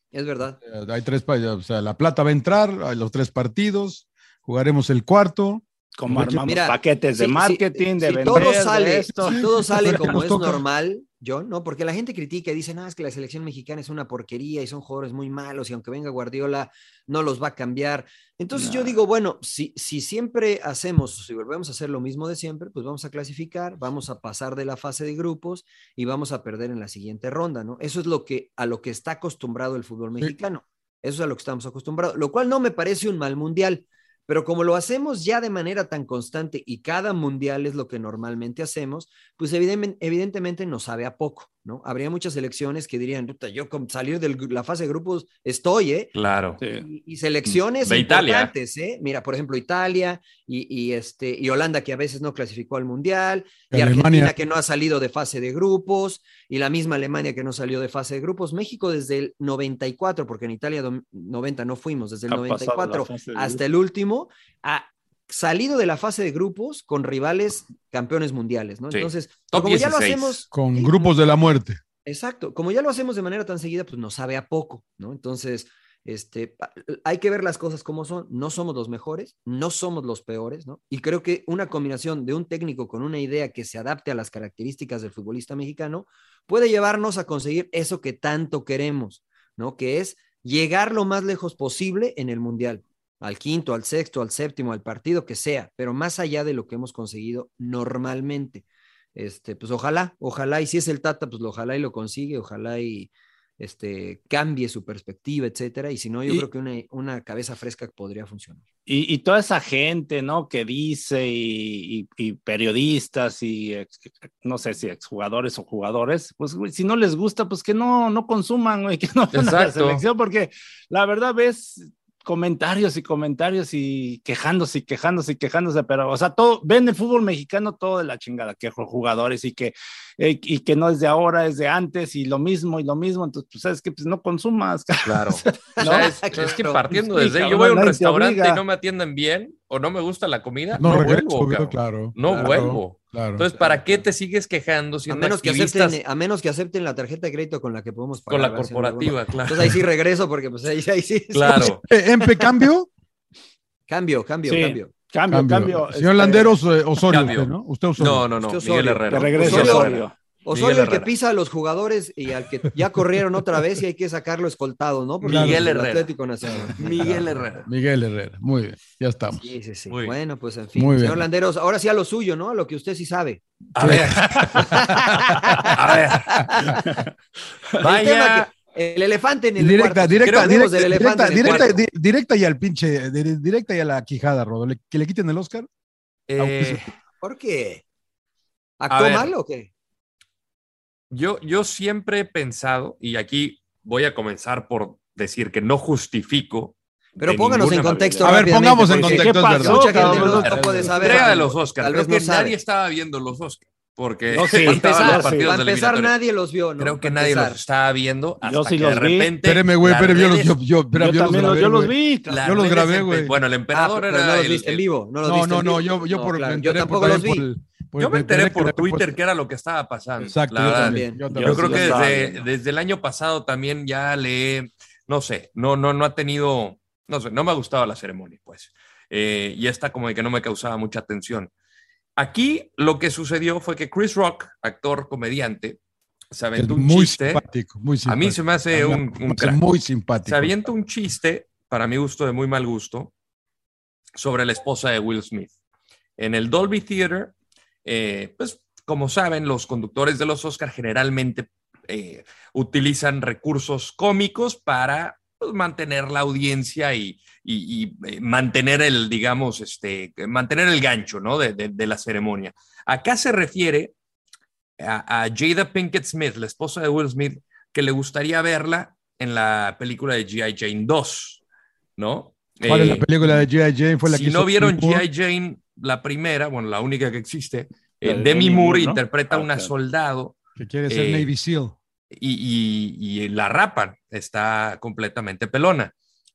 Es verdad. Hay tres, o sea, la plata va a entrar, hay los tres partidos, jugaremos el cuarto. Como armamos paquetes de marketing, de vender, todo sale, todo sale como es normal, John, ¿no? Porque la gente critica y dice, no, es que la selección mexicana es una porquería y son jugadores muy malos y aunque venga Guardiola no los va a cambiar. Entonces yo digo, bueno, si, si siempre hacemos, si volvemos a hacer lo mismo de siempre, pues vamos a clasificar, vamos a pasar de la fase de grupos y vamos a perder en la siguiente ronda, ¿no? Eso es lo que, a lo que está acostumbrado el fútbol mexicano. Eso es a lo que estamos acostumbrados, lo cual no me parece un mal mundial. Pero como lo hacemos ya de manera tan constante y cada mundial es lo que normalmente hacemos, pues evidentemente nos sabe a poco. ¿No? Habría muchas selecciones que dirían, yo con salir de la fase de grupos estoy, ¿eh? Claro. Y, selecciones de importantes, ¿eh? Mira, por ejemplo, Italia y, este, y Holanda que a veces no clasificó al Mundial, y, Argentina que no ha salido de fase de grupos, y la misma Alemania que no salió de fase de grupos. México desde el 94, porque en Italia 90 no fuimos, desde el 94 hasta el último, ha salido de la fase de grupos con rivales campeones mundiales, ¿no? Entonces, como ya lo hacemos... Con grupos de la muerte. Exacto, como ya lo hacemos de manera tan seguida, pues nos sabe a poco, ¿no? Entonces, este, hay que ver las cosas como son. No somos los mejores, no somos los peores, ¿no? Y creo que una combinación de un técnico con una idea que se adapte a las características del futbolista mexicano puede llevarnos a conseguir eso que tanto queremos, ¿no? Que es llegar lo más lejos posible en el Mundial al quinto, al sexto, al séptimo, al partido que sea, pero más allá de lo que hemos conseguido normalmente. Este, pues ojalá, ojalá, y si es el Tata, pues ojalá y lo consigue, ojalá y este, cambie su perspectiva, etcétera, y si no, yo creo que una, una, cabeza fresca podría funcionar. Y, toda esa gente, ¿no? Que dice, y, periodistas, y no sé si exjugadores o jugadores, pues si no les gusta, pues que no, no consuman, y que no vayan a la selección, porque la verdad ves comentarios y comentarios y quejándose y quejándose y quejándose, pero, o sea, todo, ven el fútbol mexicano todo de la chingada, que jugadores y que, eh, y que no es de ahora, es de antes y lo mismo y lo mismo, entonces, pues, sabes que pues no consumas. Claro. es, que partiendo desde, yo voy a un restaurante y no me atienden bien o no me gusta la comida, no, vuelvo, claro. No vuelvo. Entonces, ¿para qué te sigues quejando a menos, que acepten, a menos que acepten la tarjeta de crédito con la que podemos pagar. Con la corporativa, claro. Entonces ahí sí regreso porque pues ahí, sí. Claro. ¿Empe cambio? Cambio, cambio, cambio. Cambio, cambio. Señor Landeros eh, Osorio, ¿no? Usted Osorio. No, no, no. Miguel Herrera. Te regreso Osorio. Osorio el que pisa a los jugadores y al que ya corrieron otra vez y hay que sacarlo escoltado, ¿no? Miguel Herrera. Atlético Nacional. Miguel Herrera. Miguel Herrera. Muy bien, ya estamos. Sí, sí, sí. Bueno, pues en fin. Muy Señor Landeros, ahora sí a lo suyo, ¿no? A lo que usted sí sabe. A ver. a ver. Vaya. El elefante en el directa, cuarto. Directa, directa, directa, directa, directa, y al pinche, directa y a la quijada, Rodo. ¿Que le quiten el Oscar? Eh, ¿Por qué? ¿Actuó mal o qué? Yo, yo siempre he pensado, y aquí voy a comenzar por decir que no justifico, Pero pónganos en contexto. A ver, pongamos en contexto, es ¿qué pasó, Mucha gente no, no puede saber. Entrega de los Oscars. Tal vez no sabe. nadie estaba viendo los Oscars. Porque Yo sí. Para empezar, los partidos para empezar nadie los vio, ¿no? Creo que nadie los estaba viendo hasta Yo sí que los de vi. repente. Espéreme, güey, las espéreme, yo los, yo, yo, Yo, yo los grabé, yo los vi. Yo los grabé, güey. Bueno, el Ah, emperador pero era no los el- viste en vivo. No, los No, viste no, no, yo, yo No, por claro, me yo tampoco los vi. Por- Yo me enteré por Twitter que era lo que estaba pasando. Exacto, la yo también. Yo, también. Yo creo que desde, desde el año pasado también ya le, no sé, no, no, no ha tenido, no sé, no me ha gustado la ceremonia, pues. Eh, y esta como de que no me causaba mucha atención. Aquí lo que sucedió fue que Chris Rock, actor, comediante, se Es aventó un muy chiste. simpático, muy A simpático. mí se me hace A un, un crack. muy simpático. Se avienta un chiste, para mi gusto, de muy mal gusto, sobre la esposa de Will Smith. En el Dolby Theater, eh, pues como saben, los conductores de los Oscar generalmente eh, utilizan recursos cómicos para pues, mantener la audiencia y, y- y, eh, mantener el, digamos, este, mantener el gancho, ¿no? De, de- de la ceremonia. Acá se refiere a, a Jada Pinkett Smith, la esposa de Will Smith, que le gustaría verla en la película de G.I. Jane 2, ¿no? ¿Cuál es la Eh, película de G.I. Jane? Fue la si que no vieron. G.I. Jane, la primera, bueno, la única que existe, eh, de Demi Moore Moore, ¿no? interpreta a Ah, una claro. soldado Que quiere ser eh, Navy SEAL. y, y- y la rapan, está completamente pelona,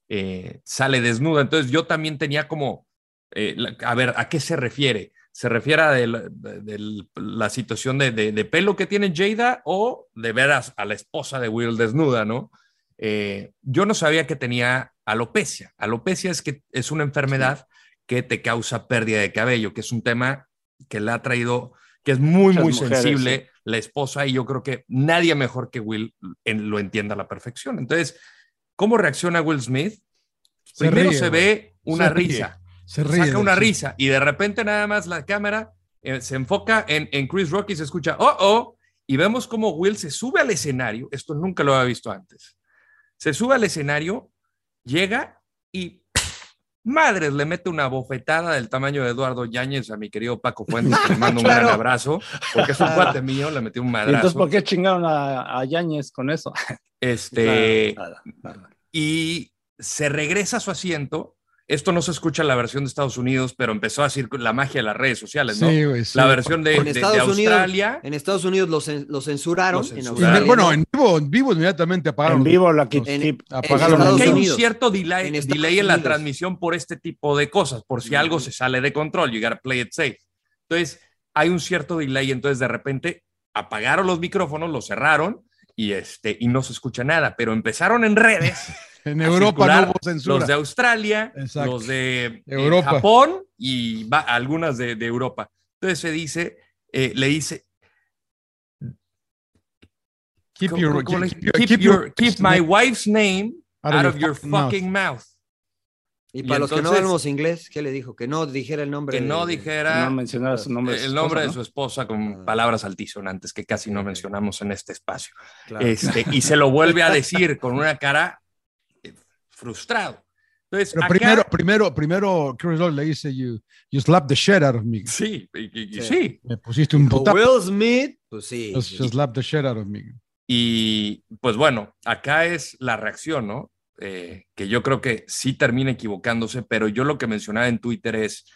eh, sale desnuda. Entonces yo también tenía como, eh, la- a ver, ¿a qué se refiere? ¿Se refiere a del- de, del- la situación de, de- de pelo que tiene Jada o de ver a, a la esposa de Will desnuda, no? Eh, yo no sabía que tenía alopecia. Alopecia es que es una enfermedad que te causa pérdida de cabello, que es un tema que le ha traído, que es muy, Muchas muy mujeres, sensible la esposa y yo creo que nadie mejor que Will en- lo entienda a la perfección. Entonces, ¿cómo reacciona Will Smith? Se Primero ríe, se ve una Se ríe. risa, Se ríe. saca una sí. risa y de repente nada más la cámara eh, se enfoca en, en Chris Rock y se escucha, oh, oh, y vemos cómo Will se sube al escenario, esto nunca lo había visto antes, se sube al escenario, llega y madres le mete una bofetada del tamaño de Eduardo Yáñez a mi querido Paco Fuentes, que le mando un Claro. gran abrazo, porque es un cuate mío, le metió un ¿Y madrazo. entonces por qué chingaron a, a Yáñez con eso? Este, Nada, nada. y se regresa a su asiento. Esto no se escucha en la versión de Estados Unidos, pero empezó a decir la magia de las redes sociales, ¿no? Sí, güey, sí. la versión de, En de- de Estados Unidos, Australia. en Estados Unidos lo, cen- lo censuraron. Lo en censuraron. Australia, bueno, ¿no? en vivo, en vivo inmediatamente apagaron. En vivo la que los- En- apagaron Estados Porque hay un cierto delay, En delay en la transmisión por este tipo de cosas, por si algo se sale de control, you gotta play it safe. Entonces, hay un cierto delay, entonces de repente apagaron los micrófonos, los cerraron y, este, y no se escucha nada, pero empezaron en redes. En a Europa circular no hubo censura. Los de Australia, Exacto. los de eh. Japón y va- algunas de, de Europa. Entonces se dice, eh, le dice, Keep ¿cómo- your, keep your- keep, your- my wife's name out of your fucking mouth. fucking mouth. Y y para los que no hablamos inglés, ¿qué le dijo? Que no dijera el nombre. Que no de- dijera no mencionara su nombre. el nombre de esposa, su ¿no? esposa con Ah. palabras altisonantes que casi no mencionamos en este espacio. Claro. Este, y se lo vuelve a decir con una cara frustrado. Entonces, Pero acá- primero, primero, primero, Chris Rock le dice, you, you slapped the shit out of me. sí, y- y- Sí. sí, Me pusiste un putazo. Will Smith, pues sí. Just, just slapped the shit out of me. Y pues bueno, acá es la reacción, ¿no? Eh, que yo creo que sí termina equivocándose, pero yo lo que mencionaba en Twitter es,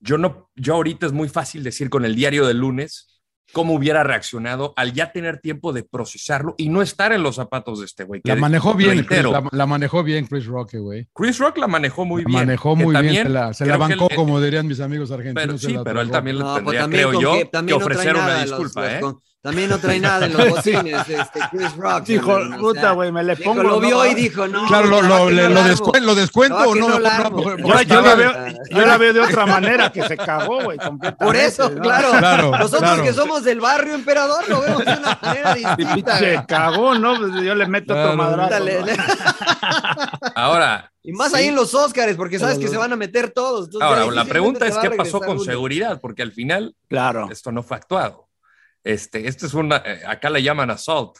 yo no, yo ahorita es muy fácil decir con el diario del lunes cómo hubiera reaccionado al ya tener tiempo de procesarlo y no estar en los zapatos de este güey. que La manejó bien, Chris, la, la manejó bien Chris Rock, güey. Chris Rock la manejó muy La bien. manejó muy bien, también se la, se bancó, él- como dirían mis amigos argentinos. Pero sí, la pero él también le No, pues tendría, también creo yo, que- que, no ofrecer una nada los- disculpa, los ¿eh? con- también no trae nada en los botines, este, Chris Rock. Dijo, puta, güey, me le dijo, pongo. lo vio ¿no? y dijo, no. Claro, lo, lo, le- lo, descuen- lo descuento o no. Yo, yo la veo, yo la veo de otra manera, que se cagó, güey. Por eso, ¿no? claro. Claro, Nosotros claro. que somos del barrio emperador lo vemos de una manera distinta. Se cagó, ¿no? Pues yo le meto Claro. otro madrazo. Dale, ¿no? dale. Ahora, Y más sí. ahí en los Óscares, porque sabes que se van a meter todos. entonces Ahora, la pregunta es qué pasó con seguridad, porque al final Claro. esto no fue actuado. Este, esto es una, eh, acá le llaman assault.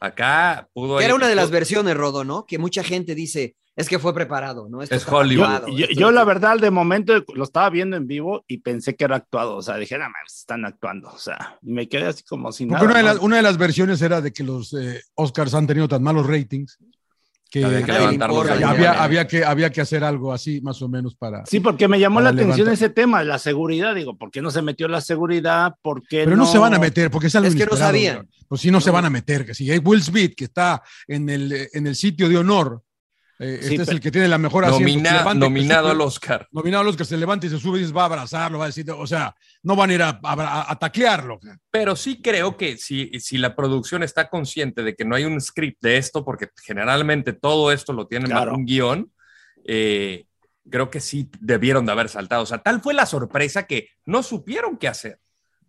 Acá pudo era una de las versiones, Rodo, ¿no? Que mucha gente dice, es que fue preparado, ¿no? Esto Es Hollywood. actuado, Yo, yo, la verdad, de momento lo estaba viendo en vivo y pensé que era actuado. O sea, dije, no mames, están actuando. O sea, me quedé así como sin Porque nada. una de, ¿no? las, una de las versiones era de que los eh, Oscars han tenido tan malos ratings que Había que había, había que, había que hacer algo así, más o menos, para. Sí, porque me llamó la atención levantar. ese tema, la seguridad. Digo, ¿por qué no se metió la seguridad? ¿Por qué Pero no, se van a meter, porque es algo Es que no sabían. Pues sí, no, se van a meter. Que si hay Will Smith, que está en el, en el sitio de honor, eh, Sí, este es el que tiene la mejor asiento, Nomina- nominado al Oscar. Nominado al Oscar, se levanta y se sube y va a abrazarlo, va a decir, o sea, no van a ir a, a- a taclearlo. Pero sí creo que si, si la producción está consciente de que no hay un script de esto, porque generalmente todo esto lo tienen Claro. bajo un guion, eh, creo que sí debieron de haber saltado. O sea, tal fue la sorpresa que no supieron qué hacer.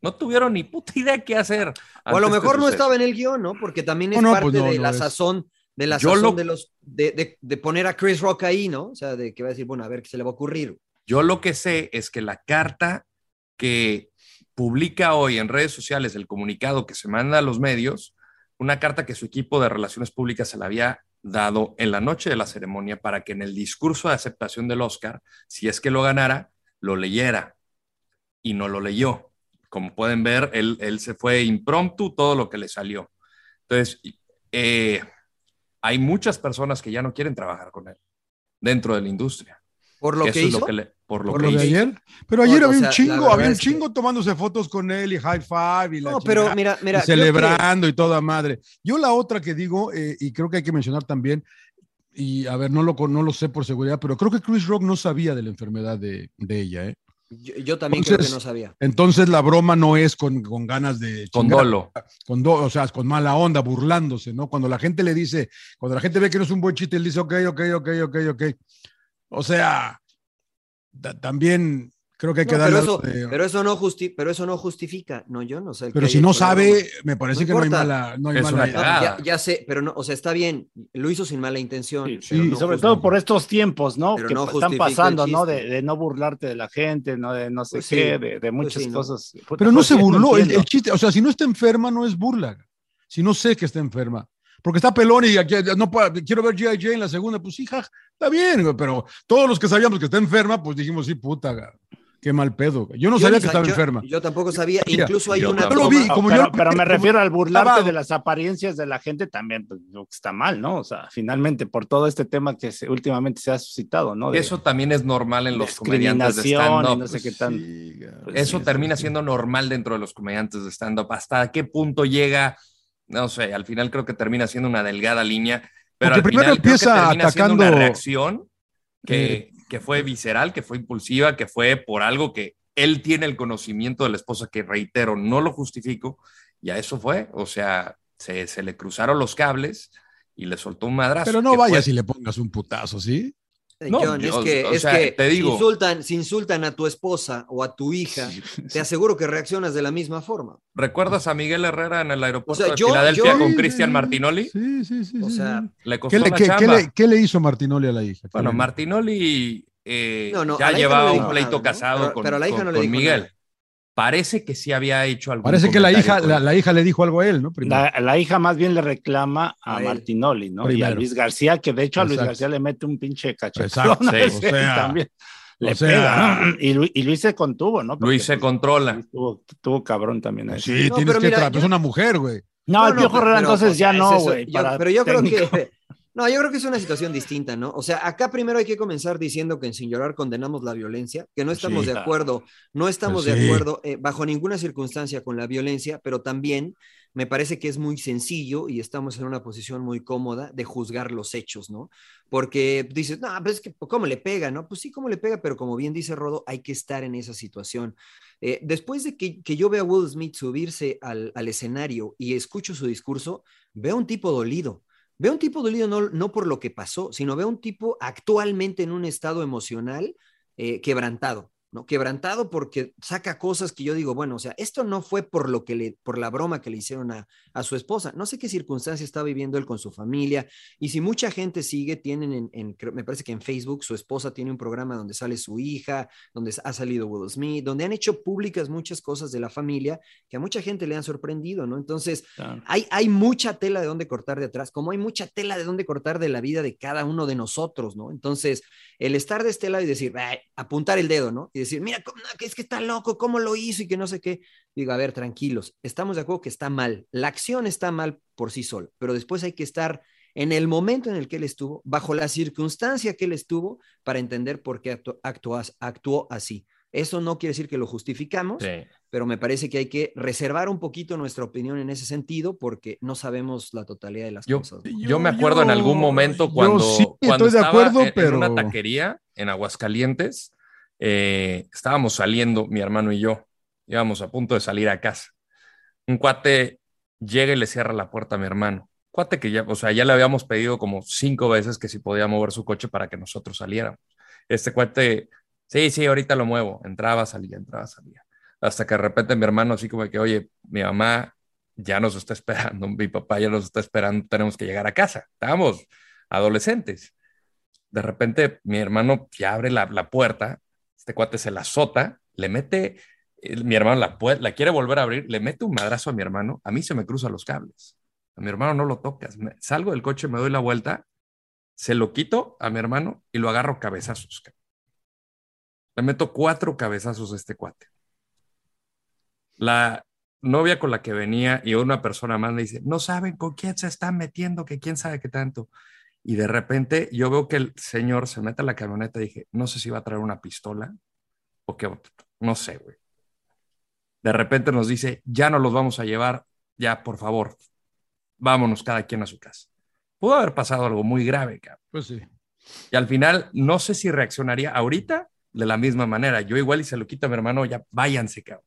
No tuvieron ni puta idea qué hacer. O a lo mejor no estaba en el guion, ¿no? Porque también es No, no, parte pues no, de no la es. sazón, de la sazón lo- de los de, de- de poner a Chris Rock ahí, ¿no? O sea, de que va a decir, bueno, a ver qué se le va a ocurrir. Yo lo que sé es que la carta que publica hoy en redes sociales, el comunicado que se manda a los medios, una carta que su equipo de relaciones públicas se la había dado en la noche de la ceremonia para que en el discurso de aceptación del Oscar, si es que lo ganara, lo leyera. Y no lo leyó. Como pueden ver, él, él se fue impromptu todo lo que le salió. Entonces, eh, hay muchas personas que ya no quieren trabajar con él dentro de la industria. Por lo Eso que es hizo. lo que le- por lo Por que lo hizo. ayer. Pero ayer había sea, un chingo, había un es que- chingo tomándose fotos con él y high five y la No, pero chingada, mira, mira, y creo que- celebrando y toda madre. Yo la otra que digo, eh, y creo que hay que mencionar también, y a ver, no lo, con- no lo sé por seguridad, pero creo que Chris Rock no sabía de la enfermedad de, de ella, ¿eh? Yo, yo también creo Entonces, que no sabía. Entonces la broma no es con, con ganas de... Con chingar, dolo. Con do- o sea, con mala onda, burlándose, ¿no? Cuando la gente le dice, cuando la gente ve que no es un buen chiste, él dice, ok, ok, ok, ok, ok. O sea, ta- también creo que hay que No, darle... pero, eso, algo de- pero, eso no justi- pero eso no justifica, no yo, no sé. pero si no sabe, me parece que no hay mala... No hay Es mala una No, cagada. ya, ya sé, pero no, o sea, está bien, lo hizo sin mala intención. Sí, y no sobre justifica. todo por estos tiempos, ¿no? Pero que no están pasando, ¿no? De, de no burlarte de la gente, ¿no? De no sé Pues sí, qué, de, de muchas sí, ¿no? cosas. Puta, Pero no pues se sí, burló, el, chiste, o sea, si no está enferma no es burla. Si no sé que está enferma. Porque está pelón y aquí, no quiero ver G.I.J. en la segunda, pues sí, ja, está bien, pero todos los que sabíamos que está enferma, pues dijimos, sí, puta, güey, qué mal pedo. Yo no Yo sabía que estaba yo- enferma. Yo tampoco sabía, incluso hay yo una lo vi, como pero, yo- pero me como- refiero al burlarte estaba- de las apariencias de la gente también, pues, está mal, ¿no? O sea, finalmente por todo este tema que se- últimamente se ha suscitado, ¿no? De Eso también es normal en los comediantes de stand-up. no sé qué tan. Sí. Pues Eso sí, termina sí. siendo normal dentro de los comediantes de stand-up. ¿Hasta qué punto llega? No sé, al final creo que termina siendo una delgada línea. Pero Porque al primero final creo que empieza termina siendo una atacando- reacción que, que fue visceral, que fue impulsiva, que fue por algo que él tiene el conocimiento de la esposa, que reitero, no lo justifico, y a eso fue. O sea, se, se le cruzaron los cables y le soltó un madrazo. Pero no vayas fue- y le pongas un putazo, ¿sí? Eh, No, John, yo- es que, o es sea, que te si digo- insultan, si insultan a tu esposa o a tu hija, te aseguro que reaccionas de la misma forma. ¿Recuerdas a Miguel Herrera en el aeropuerto O sea, de yo- Filadelfia yo- con Sí, Cristian sí, Martinoli? Sí, sí, sí. O sea. Le costó ¿Qué le, la qué- qué chamba. le- qué le hizo Martinoli a la hija? Bueno, ¿Qué le- Martinoli eh, No, no, a ya llevaba un pleito nada, ¿no? casado Pero- con, pero a la hija con- no le con dijo Miguel. nada. Parece que sí había hecho algo. Parece que la hija, la, la hija le dijo algo a él, ¿no? Primero. La, la hija más bien le reclama a. Martinoli, ¿no? Y a. Luis García, que de hecho a Luis. García le mete un pinche cachetón. Exacto, sí, o sea, también. Le o sea- pega, ¿no? Y, Lu- y Luis se contuvo, ¿no? Porque, Luis se pues, controla. Tuvo, tuvo cabrón también. ahí. Sí, No, tienes que mira, yo- es una mujer, güey. No, No, el no, Piojo Herrera entonces ya no, güey. Pero yo creo que. No, yo creo que es una situación distinta, ¿no? O sea, acá primero hay que comenzar diciendo que en Sin Llorar condenamos la violencia, que no estamos Sí. de acuerdo, no estamos Pues de acuerdo eh, bajo ninguna circunstancia con la violencia, pero también me parece que es muy sencillo y estamos en una posición muy cómoda de juzgar los hechos, ¿no? Porque dices, no, pues es que, ¿cómo le pega, no? Pues sí, ¿cómo le pega? Pero como bien dice Rodo, hay que estar en esa situación. Eh, después de que, que yo veo a Will Smith subirse al, al escenario y escucho su discurso, veo un tipo dolido. Veo un tipo dolido no, no por lo que pasó, sino veo un tipo actualmente en un estado emocional eh, quebrantado, ¿no? Quebrantado porque saca cosas que yo digo, bueno, o sea, esto no fue por lo que le, por la broma que le hicieron a, a su esposa. No sé qué circunstancia está viviendo él con su familia. Y si mucha gente sigue, tienen en, me parece que en Facebook, su esposa tiene un programa donde sale su hija, donde ha salido Will Smith, donde han hecho públicas muchas cosas de la familia que a mucha gente le han sorprendido, ¿no? Entonces, Claro. hay, hay mucha tela de dónde cortar de atrás, como hay mucha tela de dónde cortar de la vida de cada uno de nosotros, ¿no? Entonces, el estar de este lado y decir, apuntar el dedo, ¿no? Y decir, mira, es que está loco, ¿cómo lo hizo? Y que no sé qué. Digo, a ver, tranquilos, estamos de acuerdo que está mal. La acción está mal por sí sola, pero después hay que estar en el momento en el que él estuvo, bajo la circunstancia que él estuvo, para entender por qué actu- actuó, actuó así. Eso no quiere decir que lo justificamos, Sí. pero me parece que hay que reservar un poquito nuestra opinión en ese sentido porque no sabemos la totalidad de las Yo, cosas. yo me acuerdo en algún momento yo cuando, sí cuando estoy de estaba acuerdo, en, en pero- una taquería en Aguascalientes, eh, estábamos saliendo, mi hermano y yo, íbamos a punto de salir a casa. Un cuate llega y le cierra la puerta a mi hermano. Cuate que ya, o sea, ya le habíamos pedido como cinco veces que si podía mover su coche para que nosotros saliéramos. Este cuate, sí, sí, ahorita lo muevo. Entraba, salía, entraba, salía. Hasta que de repente mi hermano así como que, oye, mi mamá ya nos está esperando, mi papá ya nos está esperando, tenemos que llegar a casa. Estábamos adolescentes. De repente mi hermano ya abre la, la puerta, este cuate se la azota, le mete, el- mi hermano la, quiere volver a abrir, le mete un madrazo a mi hermano, a mí se me cruzan los cables. A mi hermano no lo tocas. Salgo del coche, me doy la vuelta, se lo quito a mi hermano y lo agarro cabezazos. Le meto cuatro cabezazos a este cuate. La novia con la que venía y una persona más me dice, no saben con quién se están metiendo, que quién sabe qué tanto. Y de repente yo veo que el señor se mete a la camioneta y dije, no sé si va a traer una pistola o qué, no sé, güey. De repente nos dice, ya no los vamos a llevar, ya, por favor, vámonos cada quien a su casa. Pudo haber pasado algo muy grave, cabrón. Pues sí. Y al final, no sé si reaccionaría ahorita de la misma manera. Yo igual y se lo quito a mi hermano, ya váyanse, cabrón.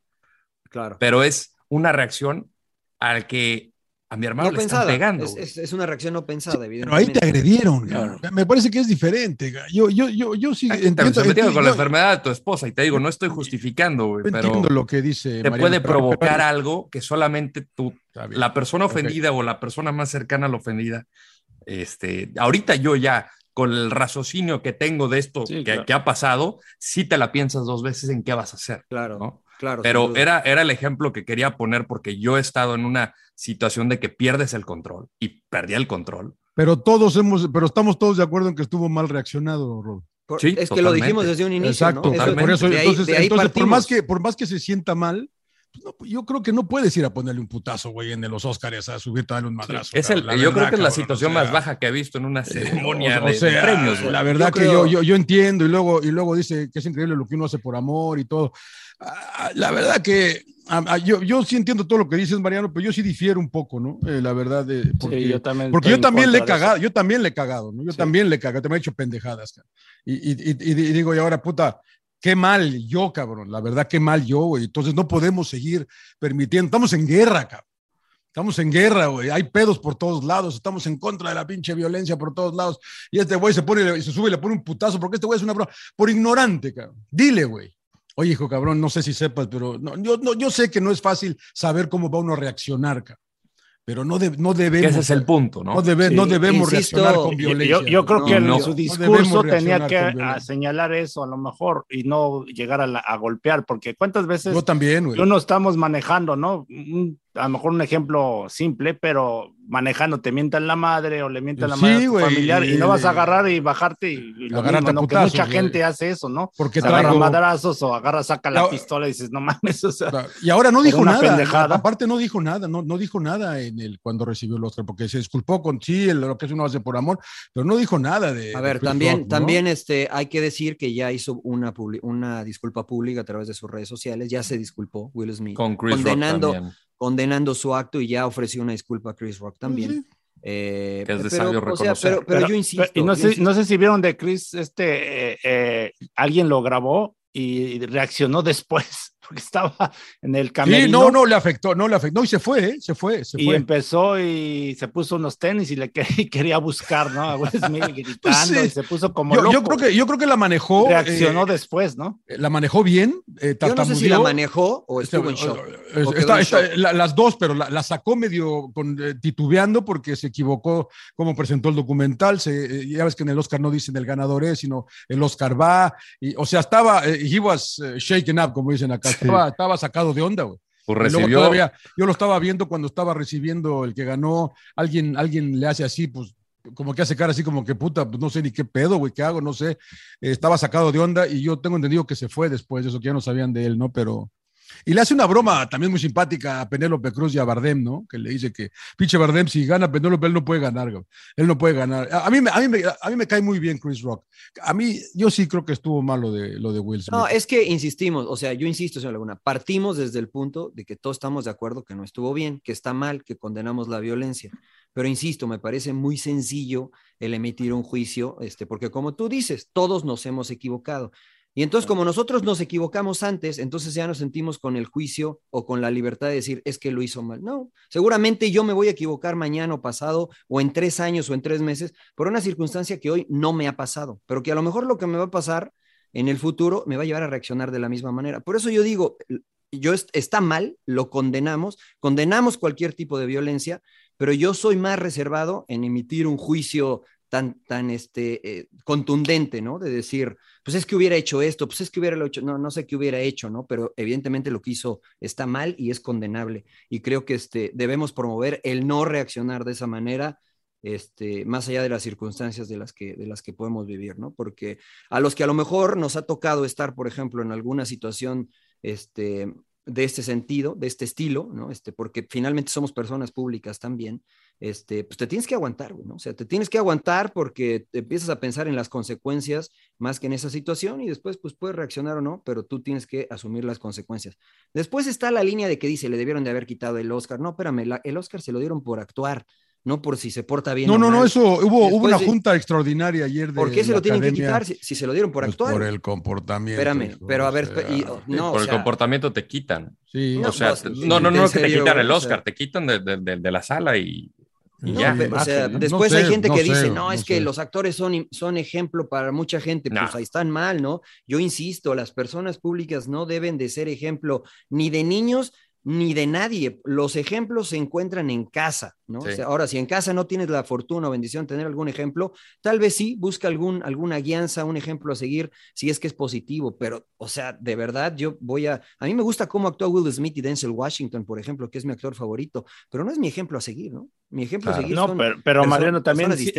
Claro. Pero es una reacción al que a mi hermano No le pensada. están pegando. Es, es- es una reacción no pensada, Pero evidentemente. ahí te agredieron. cabrón. Me parece que es diferente. Yo, yo, yo, yo sí Aquí te entiendo, se metieron con la enfermedad de tu esposa y te digo, no estoy justificando, güey, pero entiendo lo que dice. te Mariano, puede pero- provocar pero- algo que solamente tú, la persona ofendida o la persona más cercana a la ofendida, este, ahorita yo ya con el raciocinio que tengo de esto que, claro. que ha pasado, sí te la piensas dos veces en qué vas a hacer. Claro, ¿no? claro. Pero era, era el ejemplo que quería poner porque yo he estado en una situación de que pierdes el control y perdí el control. Pero todos hemos, pero estamos todos de acuerdo en que estuvo mal reaccionado, Rob. Por- Sí, es que lo totalmente. dijimos desde un inicio, Exacto, ¿no? Por eso, de ahí- entonces, de ahí entonces, por más que, por más que se sienta mal, pues no, yo creo que no puedes ir a ponerle un putazo, güey, en los Oscars a subirte a darle un madrazo. Es el, cabrón, yo la creo que es la verdad, situación o más sea, baja que he visto en una ceremonia o- o de, de premios. güey. La verdad Yo que creo- yo, yo, yo entiendo y luego, y luego dice que es increíble lo que uno hace por amor y todo. Ah, La verdad que yo, yo sí entiendo todo lo que dices, Mariano, pero yo sí difiero un poco, ¿no? Eh, la verdad, de, porque, yo también porque estoy yo en también le he eso. cagado, yo también le he cagado, ¿no? Yo Sí. también le he cagado, te me he hecho pendejadas. Y, y, y, y digo, y ahora, puta, qué mal yo, cabrón, la verdad, qué mal yo, güey. Entonces no podemos seguir permitiendo, estamos en guerra, cabrón. Estamos en guerra, güey. Hay pedos por todos lados. Estamos en contra de la pinche violencia por todos lados. Y este güey se pone y se sube y le pone un putazo porque este güey es una broma. Por ignorante, cabrón. Dile, güey. Oye, hijo cabrón, no sé si sepas, pero no, yo, no, yo sé que no es fácil saber cómo va uno a reaccionar, cabrón. Pero no, de- no Que debemos. ese es el punto, ¿no? No, debe- Sí, no debemos insisto, reaccionar con Yo- violencia. Yo, yo creo No, que en no. su No discurso tenía que a señalar eso a lo mejor y no llegar a, la- a golpear, porque cuántas veces Yo también, güey. uno estamos manejando, ¿no? Un- a lo mejor un ejemplo simple, pero manejando te mientan la madre o le mientan la Sí, madre a tu güey, familiar y, y- no vas a agarrar y bajarte y, y lo mismo, a ¿no? Que mucha gente hace eso, ¿no? Porque agarra madrazos o agarra, saca la pistola y dices, no mames, o sea, Y ahora no dijo nada. pendejada. Aparte no dijo nada, no, no dijo nada en el cuando recibió el Oscar, porque se disculpó con sí, el- lo que uno hace por amor, pero no dijo nada de. A ver, también, Rock, ¿no? también este, hay que decir que ya hizo una, publi- una disculpa pública a través de sus redes sociales, ya se disculpó Will Smith, Con Chris Rock condenando, también. Condenando su acto y ya ofreció una disculpa a Chris Rock también. Eh, Que es de pero, sabio o sea, reconocer. pero, pero yo insisto. y no yo sé, insisto. no sé si vieron de Chris, este, eh, eh, alguien lo grabó y reaccionó después, porque estaba en el camerino. Sí, no, no le afectó, no le afectó, no, y se fue, ¿eh? se fue, se Y fue. empezó y se puso unos tenis y le quer- y quería buscar, ¿no? A Will Smith gritando Pues sí. y se puso como Yo, loco. yo creo que, yo creo que la manejó. reaccionó eh, después, ¿no? la manejó bien. eh, Yo no sé si la manejó o Este, estuvo en shock. Está- está- la- las dos, pero la, la sacó medio con, eh, titubeando porque se equivocó cómo presentó el documental. Se, eh, ya ves que en el Oscar no dicen el ganador es, sino el Oscar va. Y, o sea, estaba, eh, he was shaken up, como dicen acá. Estaba, estaba sacado de onda, güey. Pues recibió, todavía, yo lo estaba viendo cuando estaba recibiendo el que ganó, alguien, alguien le hace así, pues como que hace cara así como que puta, pues no sé ni qué pedo, güey, qué hago, no sé. Eh, estaba sacado de onda y yo tengo entendido que se fue después de eso, que ya no sabían de él, ¿no? Pero, Y le hace una broma también muy simpática a Penélope Cruz y a Bardem, ¿no? Que le dice que, pinche Bardem, si gana Penélope, él no puede ganar, él no puede ganar. A mí, a, mí me, a mí me cae muy bien Chris Rock. A mí, yo sí creo que estuvo mal lo de, lo de Will Smith. No, es que insistimos, o sea, yo insisto, señor Laguna, partimos desde el punto de que todos estamos de acuerdo que no estuvo bien, que está mal, que condenamos la violencia. Pero insisto, me parece muy sencillo el emitir un juicio, este, porque como tú dices, todos nos hemos equivocado. Y entonces, como nosotros nos equivocamos antes, entonces ya nos sentimos con el juicio o con la libertad de decir, es que lo hizo mal. No, seguramente yo me voy a equivocar mañana o pasado, o en tres años o en tres meses, por una circunstancia que hoy no me ha pasado, pero que a lo mejor lo que me va a pasar en el futuro me va a llevar a reaccionar de la misma manera. Por eso yo digo, yo est- está mal, lo condenamos, condenamos cualquier tipo de violencia, pero yo soy más reservado en emitir un juicio tan, tan este, eh, contundente, ¿no? De decir, pues es que hubiera hecho esto, pues es que hubiera hecho, no, no sé qué hubiera hecho, ¿no? Pero evidentemente lo que hizo está mal y es condenable. Y creo que este, debemos promover el no reaccionar de esa manera este, más allá de las circunstancias de las, que, de las que podemos vivir, ¿no? Porque a los que a lo mejor nos ha tocado estar, por ejemplo, en alguna situación este, de este sentido, de este estilo, ¿no? Este, porque finalmente somos personas públicas también, este, pues te tienes que aguantar, ¿no? O sea, te tienes que aguantar porque empiezas a pensar en las consecuencias más que en esa situación y después, pues puedes reaccionar o no, pero tú tienes que asumir las consecuencias. Después está la línea de que dice, le debieron de haber quitado el Oscar. No, espérame, la- el Oscar se lo dieron por actuar, no por si se porta bien. No, o no, no, eso, hubo, hubo una de- junta extraordinaria ayer de ¿Por qué se lo tienen que quitar si, si se lo dieron por pues, actuar? por el comportamiento. Espérame, hijo, pero a o ver, sea, y- oh, no, por o el sea, comportamiento te quitan. Sí. o No, sea, te- sí, no, no, en no, que te quitan el o Oscar, sea. te quitan de, de- de- de la sala y, No, ya. pero, o sea, imagen, ¿no? después No hay gente no que sé, dice, no, no es que sé. los actores son, son ejemplo para mucha gente, pues No. ahí están mal, ¿no? Yo insisto, las personas públicas no deben de ser ejemplo ni de niños ni de nadie. Los ejemplos se encuentran en casa, ¿no? Sí. O sea, ahora, si en casa no tienes la fortuna o bendición de tener algún ejemplo, tal vez sí, busca algún, alguna guianza, un ejemplo a seguir, si es que es positivo, pero, o sea, de verdad, yo voy a... A mí me gusta cómo actúa Will Smith y Denzel Washington, por ejemplo, que es mi actor favorito, pero no es mi ejemplo a seguir, ¿no? Mi ejemplo Claro. seguir No, son pero, Mariano también, sí,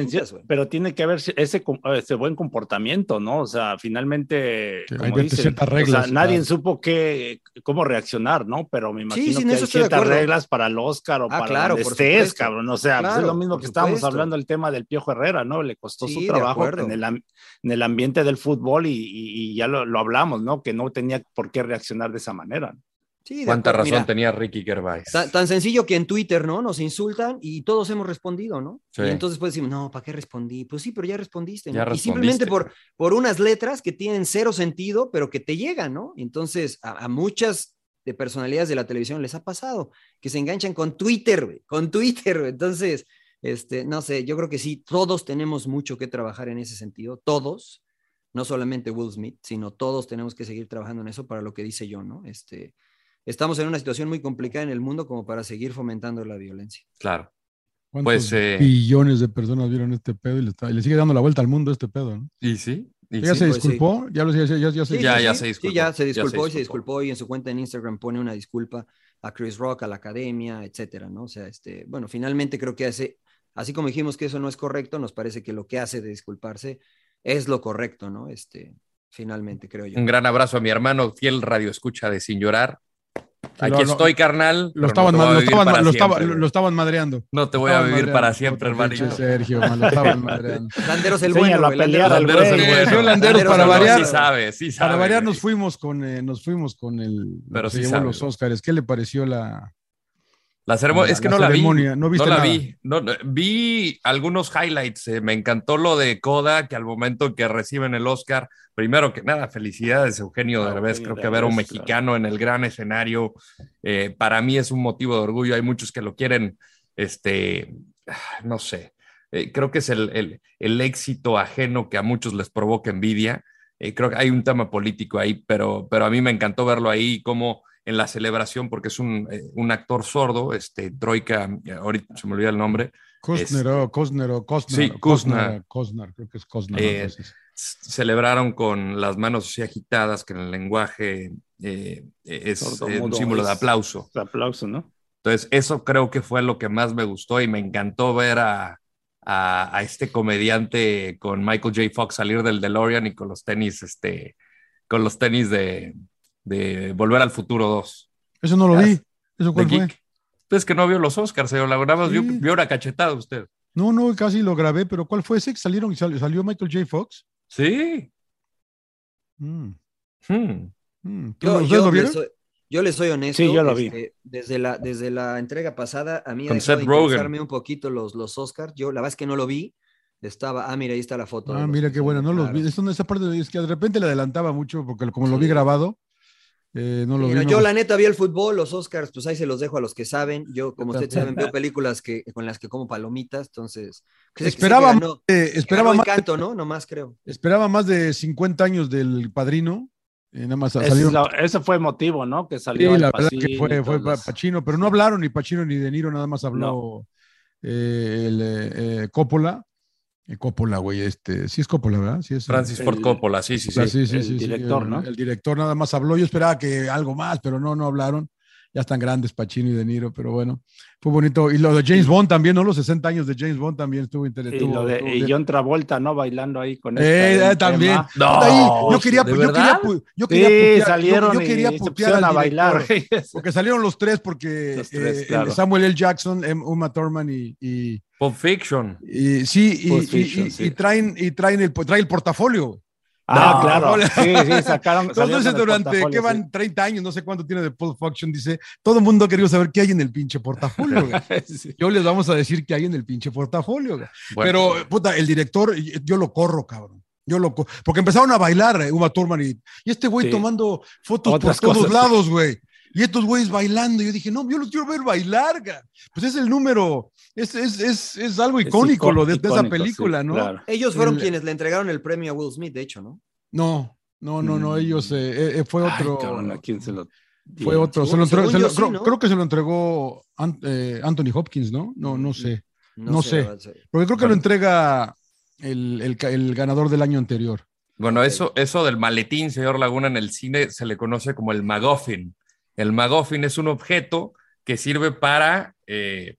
pero tiene que haber ese, ese buen comportamiento, ¿no? O sea, finalmente, Que como dicen, ciertas o sea, reglas, nadie claro. supo qué, cómo reaccionar, ¿no? Pero me imagino sí, que hay ciertas reglas para el Oscar o Ah, para claro, donde estés, cabrón. O sea, pues es lo mismo que estábamos hablando del tema del Piojo Herrera, ¿no? Le costó Sí, su trabajo en el, en el ambiente del fútbol y, y- y ya lo, lo hablamos, ¿no? Que no tenía por qué reaccionar de esa manera. Sí, ¿Cuánta razón Mira, tenía Ricky Gervais? Tan, tan sencillo que en Twitter, ¿no? Nos insultan y todos hemos respondido, ¿no? Sí. Y entonces pues decimos, no, ¿para qué respondí? Pues sí, pero ya respondiste, ¿no? Ya y simplemente respondiste. por, por unas letras que tienen cero sentido, pero que te llegan, ¿no? Entonces, a, a muchas de personalidades de la televisión les ha pasado, que se enganchan con Twitter, con Twitter. Entonces, este, no sé, yo creo que sí, todos tenemos mucho que trabajar en ese sentido, todos, no solamente Will Smith, sino todos tenemos que seguir trabajando en eso para lo que dice yo, ¿no? Este, estamos en una situación muy complicada en el mundo como para seguir fomentando la violencia. Claro. ¿Cuántos Pues, eh, billones de personas vieron este pedo y le, está- y le sigue dando la vuelta al mundo este pedo, ¿no? ¿Y sí? ¿Y ¿Ya sí? se pues disculpó? ¿Ya, lo, ya, ya, ya se Sí, Ya, sí, ya sí. se Sí, disculpó. ya se Ya se disculpó y se disculpó. disculpó y en su cuenta en Instagram pone una disculpa a Chris Rock, a la academia, etcétera, ¿no? O sea, este, bueno, finalmente creo que hace, así como dijimos que eso no es correcto, nos parece que lo que hace de disculparse es lo correcto, ¿no? Este, finalmente, creo yo. Un gran abrazo a mi hermano, fiel radio escucha de Sin Llorar. Aquí lo- estoy, carnal. Lo estaban, no lo estaban, lo estaba- estaban madreando. No te voy a vivir para siempre, hermanito. Sergio, man, lo estaban madreando. Landeros el bueno, a güey, pelear Landeros el bueno. Landeros, para variar, Sí sabe, sí sabe. Para variar, nos fuimos con, eh, nos fuimos con el Pero que se sí llevó sabe, los. Óscares. ¿Qué le pareció la, La ceremonia, La- es que la no la ceremonia, vi. no viste la vi. No, no, vi algunos highlights. eh, me encantó lo de Coda, que al momento que reciben el Oscar, primero que nada, felicidades, Eugenio Ah, Derbez. Creo que ver a un mexicano en el gran escenario, eh, para mí es un motivo de orgullo. Hay muchos que lo quieren, este, ah, no sé. Eh, creo que es el, el- el éxito ajeno que a muchos les provoca envidia. Eh, creo que hay un tema político ahí, pero, pero a mí me encantó verlo ahí como en la celebración, porque es un, eh, un actor sordo, este, Troika, eh, ahorita se me olvida el nombre, Kostner, o Kostner, o Kostner, Sí, Kostner. Kostner, creo que es Kostner. Eh, celebraron con las manos así agitadas, que en el lenguaje eh, es eh, un símbolo de aplauso. De aplauso, ¿no? Entonces, eso creo que fue lo que más me gustó y me encantó ver a, a, a este comediante con Michael J. Fox salir del DeLorean y con los tenis, este, con los tenis de, de Volver al Futuro 2. Eso no lo Ya. vi. ¿Eso cuál fue? Geek. Es que no vio los Oscars, señor. Nada más vio, vio una cachetada usted. No, no, casi lo grabé, pero ¿cuál fue ese que salieron? ¿Salió, salió Michael J. Fox? Sí. Mm, Hmm. mm. Yo, ¿Ustedes yo lo le vieron? soy, yo le soy honesto. Sí, yo lo vi. este, Desde la, desde la entrega pasada, a mí ha Con dejado de interesarme un poquito los, los Oscars. Yo la verdad es que no lo vi. Estaba, ah, mira, ahí está la foto. Ah, mira qué bueno, no los vi. Eso, esa parte es que de repente le adelantaba mucho porque como lo vi grabado, eh, no lo Mira, vi. no yo la neta vi el fútbol, los Oscars, pues ahí se los dejo a los que saben. Yo, como ustedes saben, veo películas que, con las que como palomitas, entonces... que- que Esperaba, ganó- de- que esperaba, más, Encanto, ¿no? Nomás creo. esperaba más de 50 años del padrino. eh, nada más Ese, es ese fue motivo, ¿no? Que Sí, salió la Al verdad que fue, fue Pachino, pero no hablaron ni Pachino ni De Niro, nada más habló eh, el eh, Coppola. Eh, Coppola, güey, este, sí es Coppola, ¿verdad? Sí es, Francis El- Ford Coppola, sí, sí, sí. Ah, sí, sí, el sí, sí, director, el- ¿no? El director nada más habló. Yo esperaba que algo más, pero no, no hablaron. Ya están grandes Pacino y De Niro, pero bueno, fue bonito. Y lo de James Bond también, ¿no? Los 60 años de James Bond también estuvo Y, interesante. lo de, y John Travolta, ¿no? Bailando ahí con Eh, esta- eh, también. No, Ahí, yo quería, ¿de yo quería, yo Sí, quería putear, yo- salieron yo, quería y putear al a bailar. porque salieron los tres, porque Los tres, eh, claro. Samuel L. Jackson, em- Uma Thurman y, y, Pulp Fiction. y- sí, y, Pulp y- Fiction, y- sí. y traen, y traen el, trae el portafolio. Ah, No, claro. no, Sí, sí, sacaron. Entonces, durante, portafolio, ¿qué sí. van? 30 años, no sé cuánto tiene de Pulp Fiction, dice, todo el mundo ha querido saber qué hay en el pinche portafolio. Sí. Yo les vamos a decir qué hay en el pinche portafolio. Bueno, Pero, puta, el director, yo lo corro, cabrón. Yo lo co- Porque empezaron a bailar, eh, Uma Thurman y, y este güey Sí. tomando fotos Otras por todos cosas. lados, güey. Y estos güeyes bailando. Yo dije, no, yo los quiero ver bailar. ga. Pues es el número, es, es, es, es algo Es icónico icó- lo de, de esa película, sí, ¿no? claro. Ellos fueron El- quienes le entregaron el premio a Will Smith, de hecho, ¿no? No, no, no, no, Mm. ellos, eh, eh, eh, fue Ay, otro. cabrón, ¿a quién se lo Fue otro. Se Según- lo entregó- según se lo- yo sí, creo, ¿no? creo que se lo entregó An- eh, Anthony Hopkins, ¿no? No, no sé. No sé. Porque creo que Bueno. lo entrega el, el ganador del año anterior. Bueno, eso, eso del maletín, señor Laguna, en el cine se le conoce como el MacGuffin. El MacGuffin es un objeto que sirve para, eh,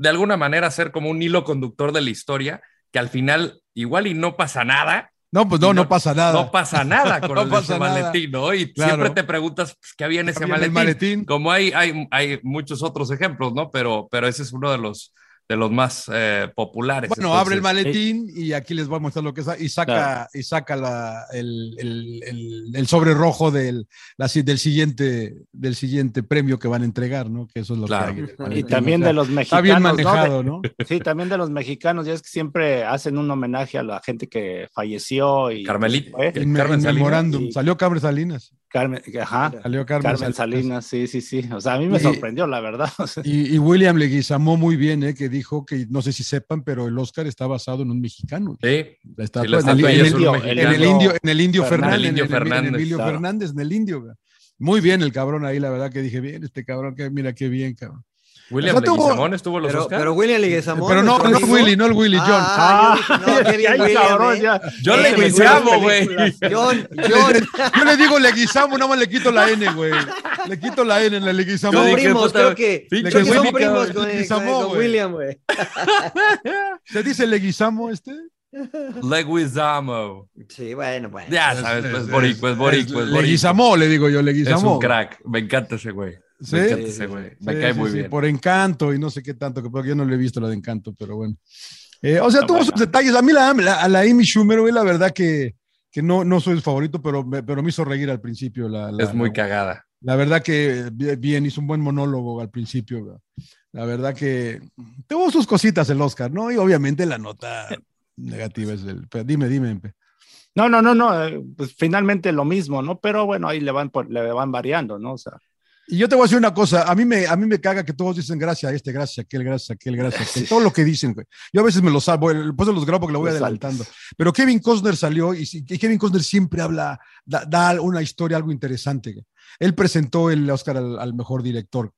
de alguna manera, ser como un hilo conductor de la historia, que al final igual y no pasa nada. No, pues no, no, pasa nada. No pasa nada con No el pasa nada. maletín, ¿no? Y Claro. siempre te preguntas pues, qué había en ese Había maletín. maletín. Como hay, hay, hay muchos otros ejemplos, ¿no? Pero, pero ese es uno de los, de los más eh, populares. Bueno, abre el maletín y aquí les voy a mostrar lo que es y saca y saca la, el, el- el- el sobre rojo del, la del siguiente del siguiente premio que van a entregar, ¿no? Que eso es lo Claro. que hay. Y también o sea, de los está mexicanos. bien ¿no? De- manejado, ¿no? Sí, también de los mexicanos, ya es que siempre hacen un homenaje a la gente que falleció y Carmelita. fue. En, Carmen en Salinas. Salió Carmen Salinas. Carmen, ajá, Salió Carmen, Carmen Salinas, sí, sí, sí. O sea, a mí me Y- sorprendió, la verdad. Y, y William Leguizamó muy bien, ¿eh? que dijo que no sé si sepan, pero el Oscar está basado en un mexicano. Sí, La estatua la en, el, estatua en indio, en el indio, en el indio Fernández. Fernández, El indio en el- en el Fernández, Emilio claro. Fernández, en el indio. Muy bien el cabrón ahí, la verdad que dije, bien, este cabrón, que mira qué bien, cabrón. William O sea, tuvo- Leguizamón estuvo en los Pero, Oscars. pero William Leguizamón. Pero no, no Willy, no el Willy, John. Ah, yo dije, no, qué bien, Ay, William, cabrón, ¿eh? ya. Yo Eh, Leguizamo, güey. John, John, Yo le digo Leguizamo, nada más le quito la N, güey. Le quito la N en la Leguizamo. son primos, creo que, pinche creo que son primos cabrón, con. William, güey. ¿Se dice Leguizamo este? Leguizamo. Sí, bueno, bueno. Ya sabes, pues boricua, es boricua, es boricua. Leguizamo, le digo yo, Es Leguizamo. un crack. Me encanta ese güey. ¿Sí? Me encanta ese güey. Me Sí, cae sí, muy sí, bien. Por encanto y no sé qué tanto, que porque yo no le he visto la de encanto, pero bueno. Eh, o sea, tuvo sus detalles. A mí la, la- a la Amy Schumer, güey, la verdad que, que no, no soy su favorito, pero me, pero me hizo reír al principio. La, la- Es muy la- cagada. La verdad que bi- bien, hizo un buen monólogo al principio. güey. La verdad que tuvo sus cositas el Oscar, ¿no? Y obviamente la nota negativa es el. pero dime, dime. Empe. No, no, no, no, eh, pues finalmente lo mismo, ¿no? Pero bueno, ahí le van, le van variando, ¿no? O sea, Y yo te voy a decir una cosa, a mí me, a mí me caga que todos dicen gracias a este, gracias a aquel, gracias a aquel, gracias a aquel, todo lo que dicen, güey. Yo a veces me lo salvo, después los grabo porque lo voy adelantando. Pero Kevin Costner salió y, y Kevin Costner siempre habla, da, da una historia, algo interesante. güey. Él presentó el Oscar al, al mejor director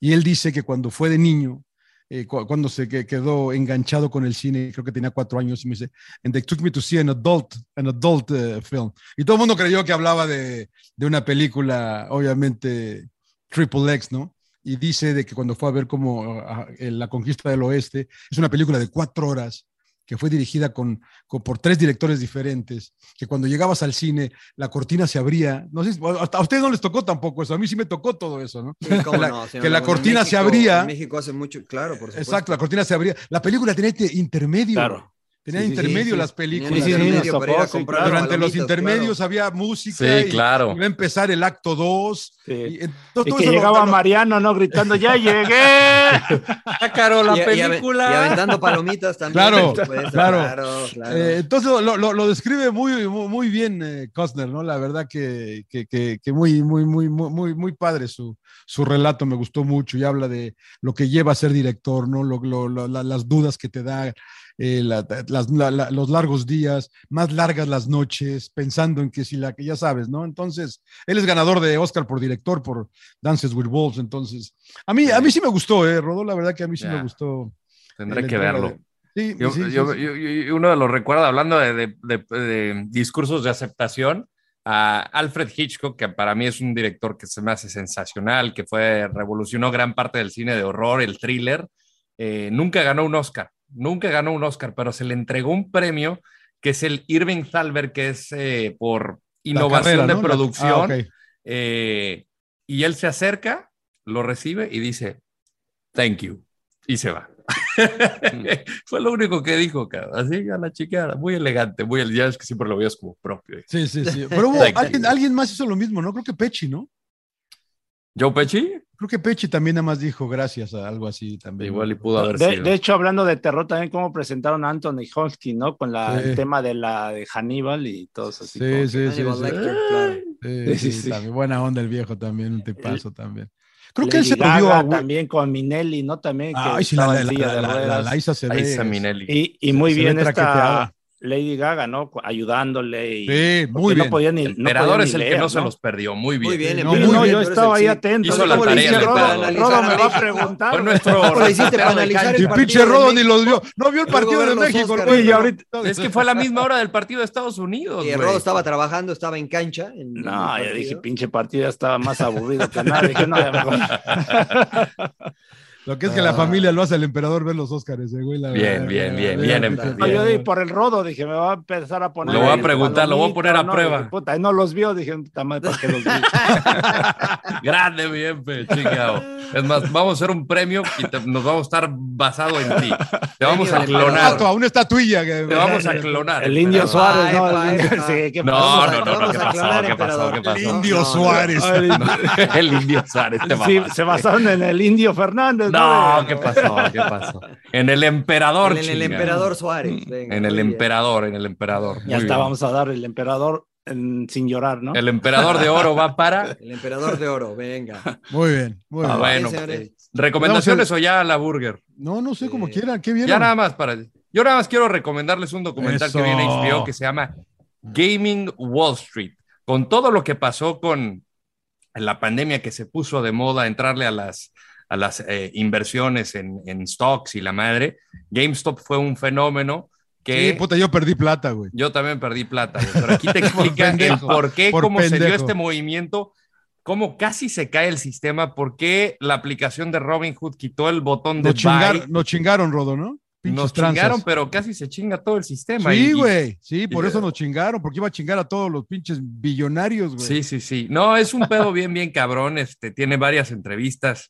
y él dice que cuando fue de niño, eh, cu- cuando se que- quedó enganchado con el cine, creo que tenía cuatro años, y me dice, and they took me to see an adult, an adult eh, film. Y todo el mundo creyó que hablaba de, de una película, obviamente, Triple X, ¿no? Y dice de que cuando fue a ver como ah, eh, La Conquista del Oeste, es una película de cuatro horas que fue dirigida con, con- por tres directores diferentes, que cuando llegabas al cine, la cortina se abría. No sé, si- hasta a ustedes no les tocó tampoco eso, a mí sí me tocó todo eso, ¿no? Sí, cómo La- no, que la cortina se México- abría. En México hace mucho, claro, por supuesto. Exacto, la cortina se abría. La película tenía te- intermedio. Claro. Tenía Sí, sí, intermedio sí. las Tenían películas. sí, intermedio nos para ir a tocó, sí, comprar claro. Durante los intermedios claro. había música Sí, y claro. iba a empezar el acto 2. Sí. Y, Y entonces, que llegaba lo- Mariano, ¿no? Gritando, ¡ya llegué! Ah, caro, la Y- y película. Y, aventando palomitas también. Claro, por supuesto, claro. claro, claro. Eh, entonces lo, lo- lo describe muy, muy, muy bien eh, Costner, ¿no? La verdad que, que, que- que muy, muy, muy, muy, muy, muy padre su, su relato, me gustó mucho y habla de lo que lleva a ser director, ¿no? Lo- lo- lo- la- las dudas que te da, eh, la- las- la- la- los largos días, más largas las noches, pensando en que si la que ya sabes, ¿no? Entonces, él es ganador de Oscar por director por Dances with Wolves, entonces, a mí, a mí sí me gustó, ¿eh, Rodó? La verdad que a mí sí me gustó. Tendré que verlo. de- Sí, Yo, sí, sí, yo- sí. yo- yo- uno de los recuerdos, hablando de, de- de- de discursos de aceptación, a Alfred Hitchcock, que para mí es un director que se me hace sensacional, que fue, revolucionó gran parte del cine de horror, el thriller, eh, nunca ganó un Oscar, nunca ganó un Oscar, pero se le entregó un premio que es el Irving Thalberg, que es eh, por innovación carrera, de producción. ah, eh, y él se acerca, lo recibe y dice, thank you, y se va. Fue lo único que dijo, cabrón. Así a la chica, muy elegante, muy el ya es que siempre lo veías como propio. Sí, sí, sí. Pero hubo, alguien, alguien más hizo lo mismo, ¿no? Creo que Pechi, ¿no? ¿Joe Pesci? Creo que Pechi también nada más dijo gracias a algo así también. Igual y pudo haber De, sido. de hecho, hablando de terror, también cómo presentaron a Anthony Hopkins, ¿no? Con la, Sí. el tema de la de Hannibal y todo eso. Así Sí, como sí, sí, Hannibal sí. Lecter, claro. Sí, Sí, sí, sí. también. Buena onda el viejo también, un tipazo también. Creo que él se lo dio a también con Minelli, ¿no? También que Ay, sí, la, estaba la, la, la, de la, la, ruedas. la Liza se Minelli. Y, y muy bien esta traqueteada. Lady Gaga, ¿no? Ayudándole. Y, Sí, muy bien. No podía ni, El no podía emperador ni es el que no se los perdió. Muy bien. Muy bien, No, Sí, muy no, bien, yo estaba ahí atento. Hizo ¿Cómo la tarea Rodo? me va a preguntar. Fue nuestro ¿Cómo le hiciste para analizar el Y pinche Rodo ni los vio. No vio el partido de México. Y ahorita- Es que fue a la misma hora del partido de Estados Unidos. Y. Rodo estaba trabajando, estaba en cancha. en- en No, el yo dije, pinche partido ya estaba más aburrido que nada. Dije, no, ya mejor. Lo que es que la familia lo hace al emperador ver los Óscares, eh, güey. la Bien, verdad. bien, bien, Bien, bien, yo di por el rodo, dije, me va a empezar a poner. Lo voy a preguntar, lo voy a poner a ¿no? prueba. Dije, puta, y no los vio, dije, puta madre, ¿para qué los vi? Grande, bien, pe, chingado. Es más, vamos a hacer un premio y te- nos vamos a estar basado en ti. Te vamos a clonar. Estatua, una estatuilla. que- Te vamos a clonar. El indio. Suárez, ¿no? El indio- epa. sí, ¿qué No, pasó? no, no, no, ¿qué a pasó? clonar, ¿Qué pasó? ¿Qué pasó? El indio No, no. Suárez. El indio Suárez. te Sí, se basaron en el indio Fernández. No, ¿qué pasó? ¿Qué pasó? En el emperador. En el, emperador Suárez. venga, En el bien. emperador, en el emperador. Ya Muy está, bien. vamos a dar el emperador en- sin llorar, ¿no? El emperador de oro va para. El emperador de oro, venga. Muy bien, muy Ah, bien. bueno, señores. ¿recomendaciones o ya a la burger? No, no sé, como Eh, quieran. ¿Qué vieron? Ya nada más para. Yo nada más quiero recomendarles un documental Eso. que viene en HBO que se llama Gaming Wall Street. Con todo lo que pasó con la pandemia que se puso de moda, entrarle a las, a las eh, inversiones en, en stocks y la madre, GameStop fue un fenómeno que Sí, puta, yo perdí plata, güey. yo también perdí plata. güey, Pero aquí te explica el pendejo, por qué, por cómo se dio este movimiento, cómo casi se cae el sistema, por qué la aplicación de Robinhood quitó el botón de Nos, chingar- nos chingaron, Rodo, ¿no? Pinches Nos tranzas. chingaron, pero casi se chinga todo el sistema. Sí, güey. Sí, por y- eso nos chingaron, porque iba a chingar a todos los pinches billonarios, güey. Sí, sí, sí. No, es un pedo bien, bien cabrón. Este, tiene varias entrevistas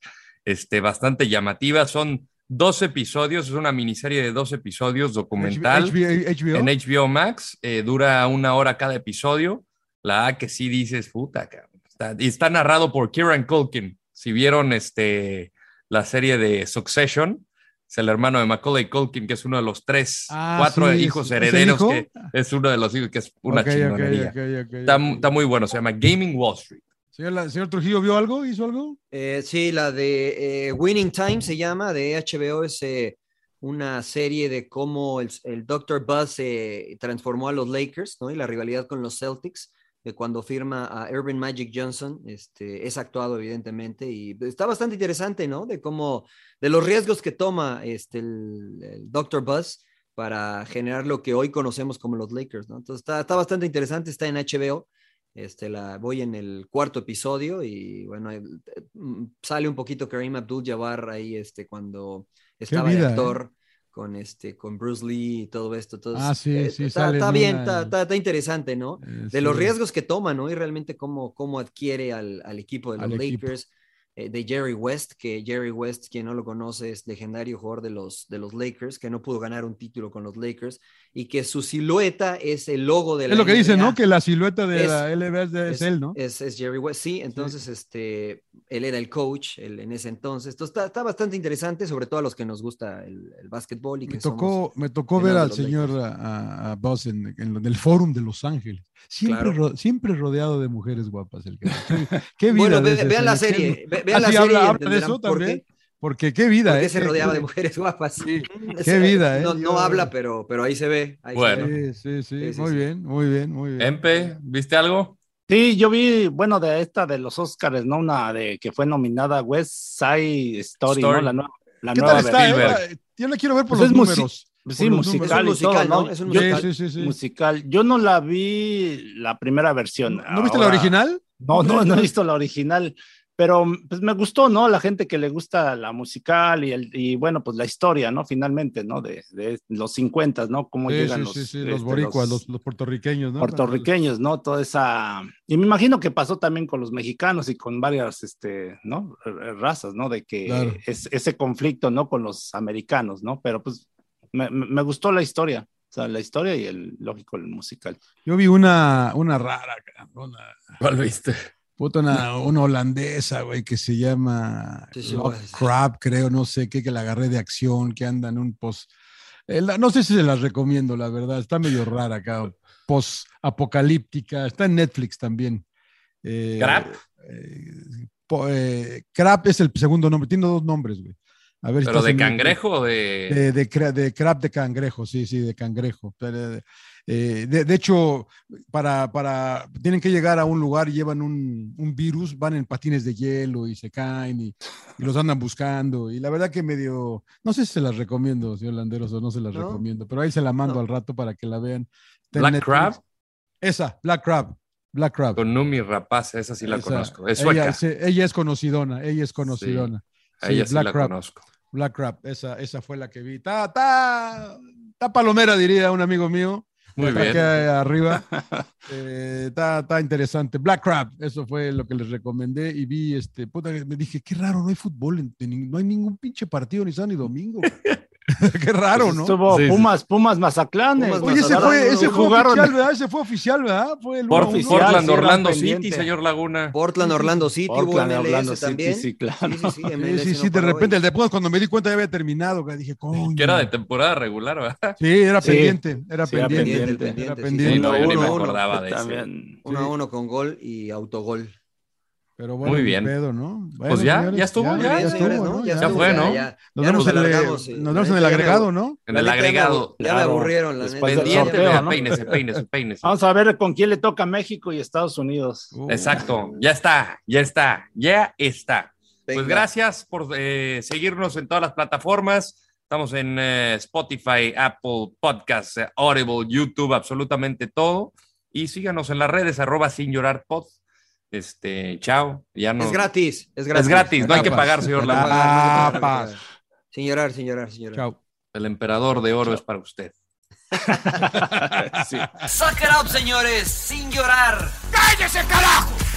este, bastante llamativas. Son dos episodios, es una miniserie de dos episodios documental HBO, HBO. en HBO Max. eh, dura una hora cada episodio. La A que sí dices, puta. Está, y está narrado por Kieran Culkin. Si vieron este, la serie de Succession, es el hermano de Macaulay Culkin, que es uno de los tres, Ah, cuatro sí, hijos ¿es- es el herederos, hijo? que es uno de los hijos, que es una Ok, ok, chingonería. ok, ok, Está, ok. está muy bueno, se llama Gaming Wall Street. Señor, señor Trujillo, ¿vio algo? ¿Hizo algo? Eh, sí, la de eh, Winning Time se llama, de HBO, es eh, una serie de cómo el, el Dr. Buzz se transformó a los Lakers, ¿no? Y la rivalidad con los Celtics, de cuando firma a Irving Magic Johnson, este, es actuado evidentemente, y está bastante interesante, ¿no? De cómo, de los riesgos que toma este, el, el Dr. Buzz para generar lo que hoy conocemos como los Lakers, ¿no? Entonces está, está bastante interesante, está en HBO. Este, la, voy en el cuarto episodio y bueno, el- mm, sale un poquito Kareem Abdul-Jabbar ahí este, cuando estaba vida, actor con este, con Bruce Lee y todo esto. Todo Ah, sí, eh, sí, Está, bien, una- está, está- está interesante, ¿no? Eh, de los riesgos que toma, ¿no? Y realmente cómo, cómo adquiere al, al equipo de los Al. Lakers, eh, de Jerry West, que Jerry West, quien no lo conoce, es legendario jugador de los, de los Lakers, que no pudo ganar un título con los Lakers, y que su silueta es el logo de la Es lo que dice. ¿no? Que la silueta de Es- la LB es, él, ¿no? Es, es Jerry West, sí. Entonces, este, él era el coach él, en ese entonces. Entonces, está, está bastante interesante, sobre todo a los que nos gusta el, el básquetbol y que Me tocó, me tocó ver al señor a, a- Buzz en, en lo- en el Fórum de Los Ángeles. Siempre, Claro. ro- siempre rodeado de mujeres guapas. El que, qué, qué vida. Bueno, ve- vean la serie, ve- vean la serie habla, habla de eso por qué. también. Porque qué vida, ¿Por qué ¿eh? se Qué- rodeaba qué- de mujeres guapas? Sí, qué vida, ¿eh? No, Yo- no habla, pero, pero ahí se ve. ahí se Bueno. ve. Sí, sí, sí, muy sí. bien, muy bien, muy bien. Empe, ¿viste algo? Sí, yo vi, bueno, de esta de los Oscars, ¿no? Una de que fue nominada West Side Story, Story. ¿no? La nueva, la ¿Qué nueva tal está? Eh? Yo la quiero ver por Pues los números. Sí, musical. Es un y musical, todo, ¿no? Es un Yo- musical. Sí, sí, sí. musical. Yo no la vi la primera versión. ¿No viste la original? No, no, no he visto la original, pero pues me gustó, ¿no? La gente que le gusta la musical y, el, y bueno, pues la historia, ¿no? Finalmente, ¿no? De, de los 50, ¿no? Cómo Sí, llegan sí, los, sí, sí, este, los boricuas, los, los puertorriqueños, ¿no? puertorriqueños, ¿no? Toda esa... Y me imagino que pasó también con los mexicanos y con varias, este, ¿no? Razas, ¿no? De que Claro. es, ese conflicto, ¿no? Con los americanos, ¿no? Pero pues me, me- gustó la historia, o sea, la historia y el, lógico, el musical. Yo vi una, una rara, una, ¿Cuál viste? Puta, una, una holandesa, güey, que se llama Sí, sí. Crab, creo, no sé qué, que la agarré de acción, que anda en un post. eh, la- no sé si se las recomiendo, la verdad, está medio rara acá, post-apocalíptica, está en Netflix también. Eh, ¿Crab? eh, po- eh, Crab es el segundo nombre, tiene dos nombres, güey. A ver ¿Pero de cangrejo o de...? De, de, cra- de crab de cangrejo, sí, sí, de cangrejo. Pero, eh, de, de hecho, para, para, tienen que llegar a un lugar y llevan un, un virus, van en patines de hielo y se caen y, y los andan buscando. Y la verdad que medio, no sé si se las recomiendo, señor Landeros, o no se las ¿No? recomiendo, pero ahí se la mando No. al rato para que la vean. ¿Black Netflix. Crab? Esa, Black Crab. Black Crab. Con Numi Rapaz, esa sí la Esa. conozco. Es Ella, sueca. ella es conocidona, ella es conocidona. A ella sí Black la Crab. conozco. Black Crab, esa, esa fue la que vi. Está, está, está palomera, diría un amigo mío. Muy bien. arriba. Eh, está, está interesante. Black Crab, eso fue lo que les recomendé. Y vi, este, puta, me dije, qué raro, no hay fútbol, en- en- no hay ningún pinche partido, ni sábado ni domingo. qué raro, Pues ¿no? Estuvo Sí, sí. Pumas, Pumas Mazatlán. Pumas eh, Oye, ese fue, ese fue jugaron- oficial, ¿verdad? Ese fue oficial, ¿verdad? Fue el Por- 1-1. Oficial, Portland, Orlando pendiente. City, señor Laguna. Portland, Orlando City, hubo Portland, MLS Orlando City, también. sí, claro. Sí, sí, sí, Sí, MLS sí, no sí, de repente, y- el de Pumas, cuando me di cuenta ya había terminado, güey, dije, coño. Que era de temporada regular, ¿verdad? Sí, era Sí. pendiente, era Sí, era pendiente. pendiente, Era pendiente, sí, pendiente. Sí, no, yo ni me acordaba de a uno con gol y autogol. Pero bueno, Muy bien. pedo, ¿no? Pues ya, ya estuvo, ya, bien, ya señores, estuvo, ¿no? Ya, fue, ¿no? ya- Nos vemos, nos en, el- nos vemos en el agregado, ¿no? En el agregado. Ya me aburrieron, la Después neta. ¿no? peínese, peínese, peínese. Vamos a ver con quién le toca México y Estados Unidos. Uh, Exacto, ya está, ya está, ya está. Pues gracias por eh, seguirnos en todas las plataformas. Estamos en eh, Spotify, Apple Podcasts, eh, Audible, YouTube, absolutamente todo. Y síganos en las redes, arroba sin llorar pod. Este, chao. Ya no. Es gratis, es gratis. Es gratis, no hay que pagar, señor pagar. Sin llorar, sin llorar, sin llorar. Chao. El emperador de oro es para usted. Sí. Suck it up, señores, sin llorar. ¡Cállese, carajo!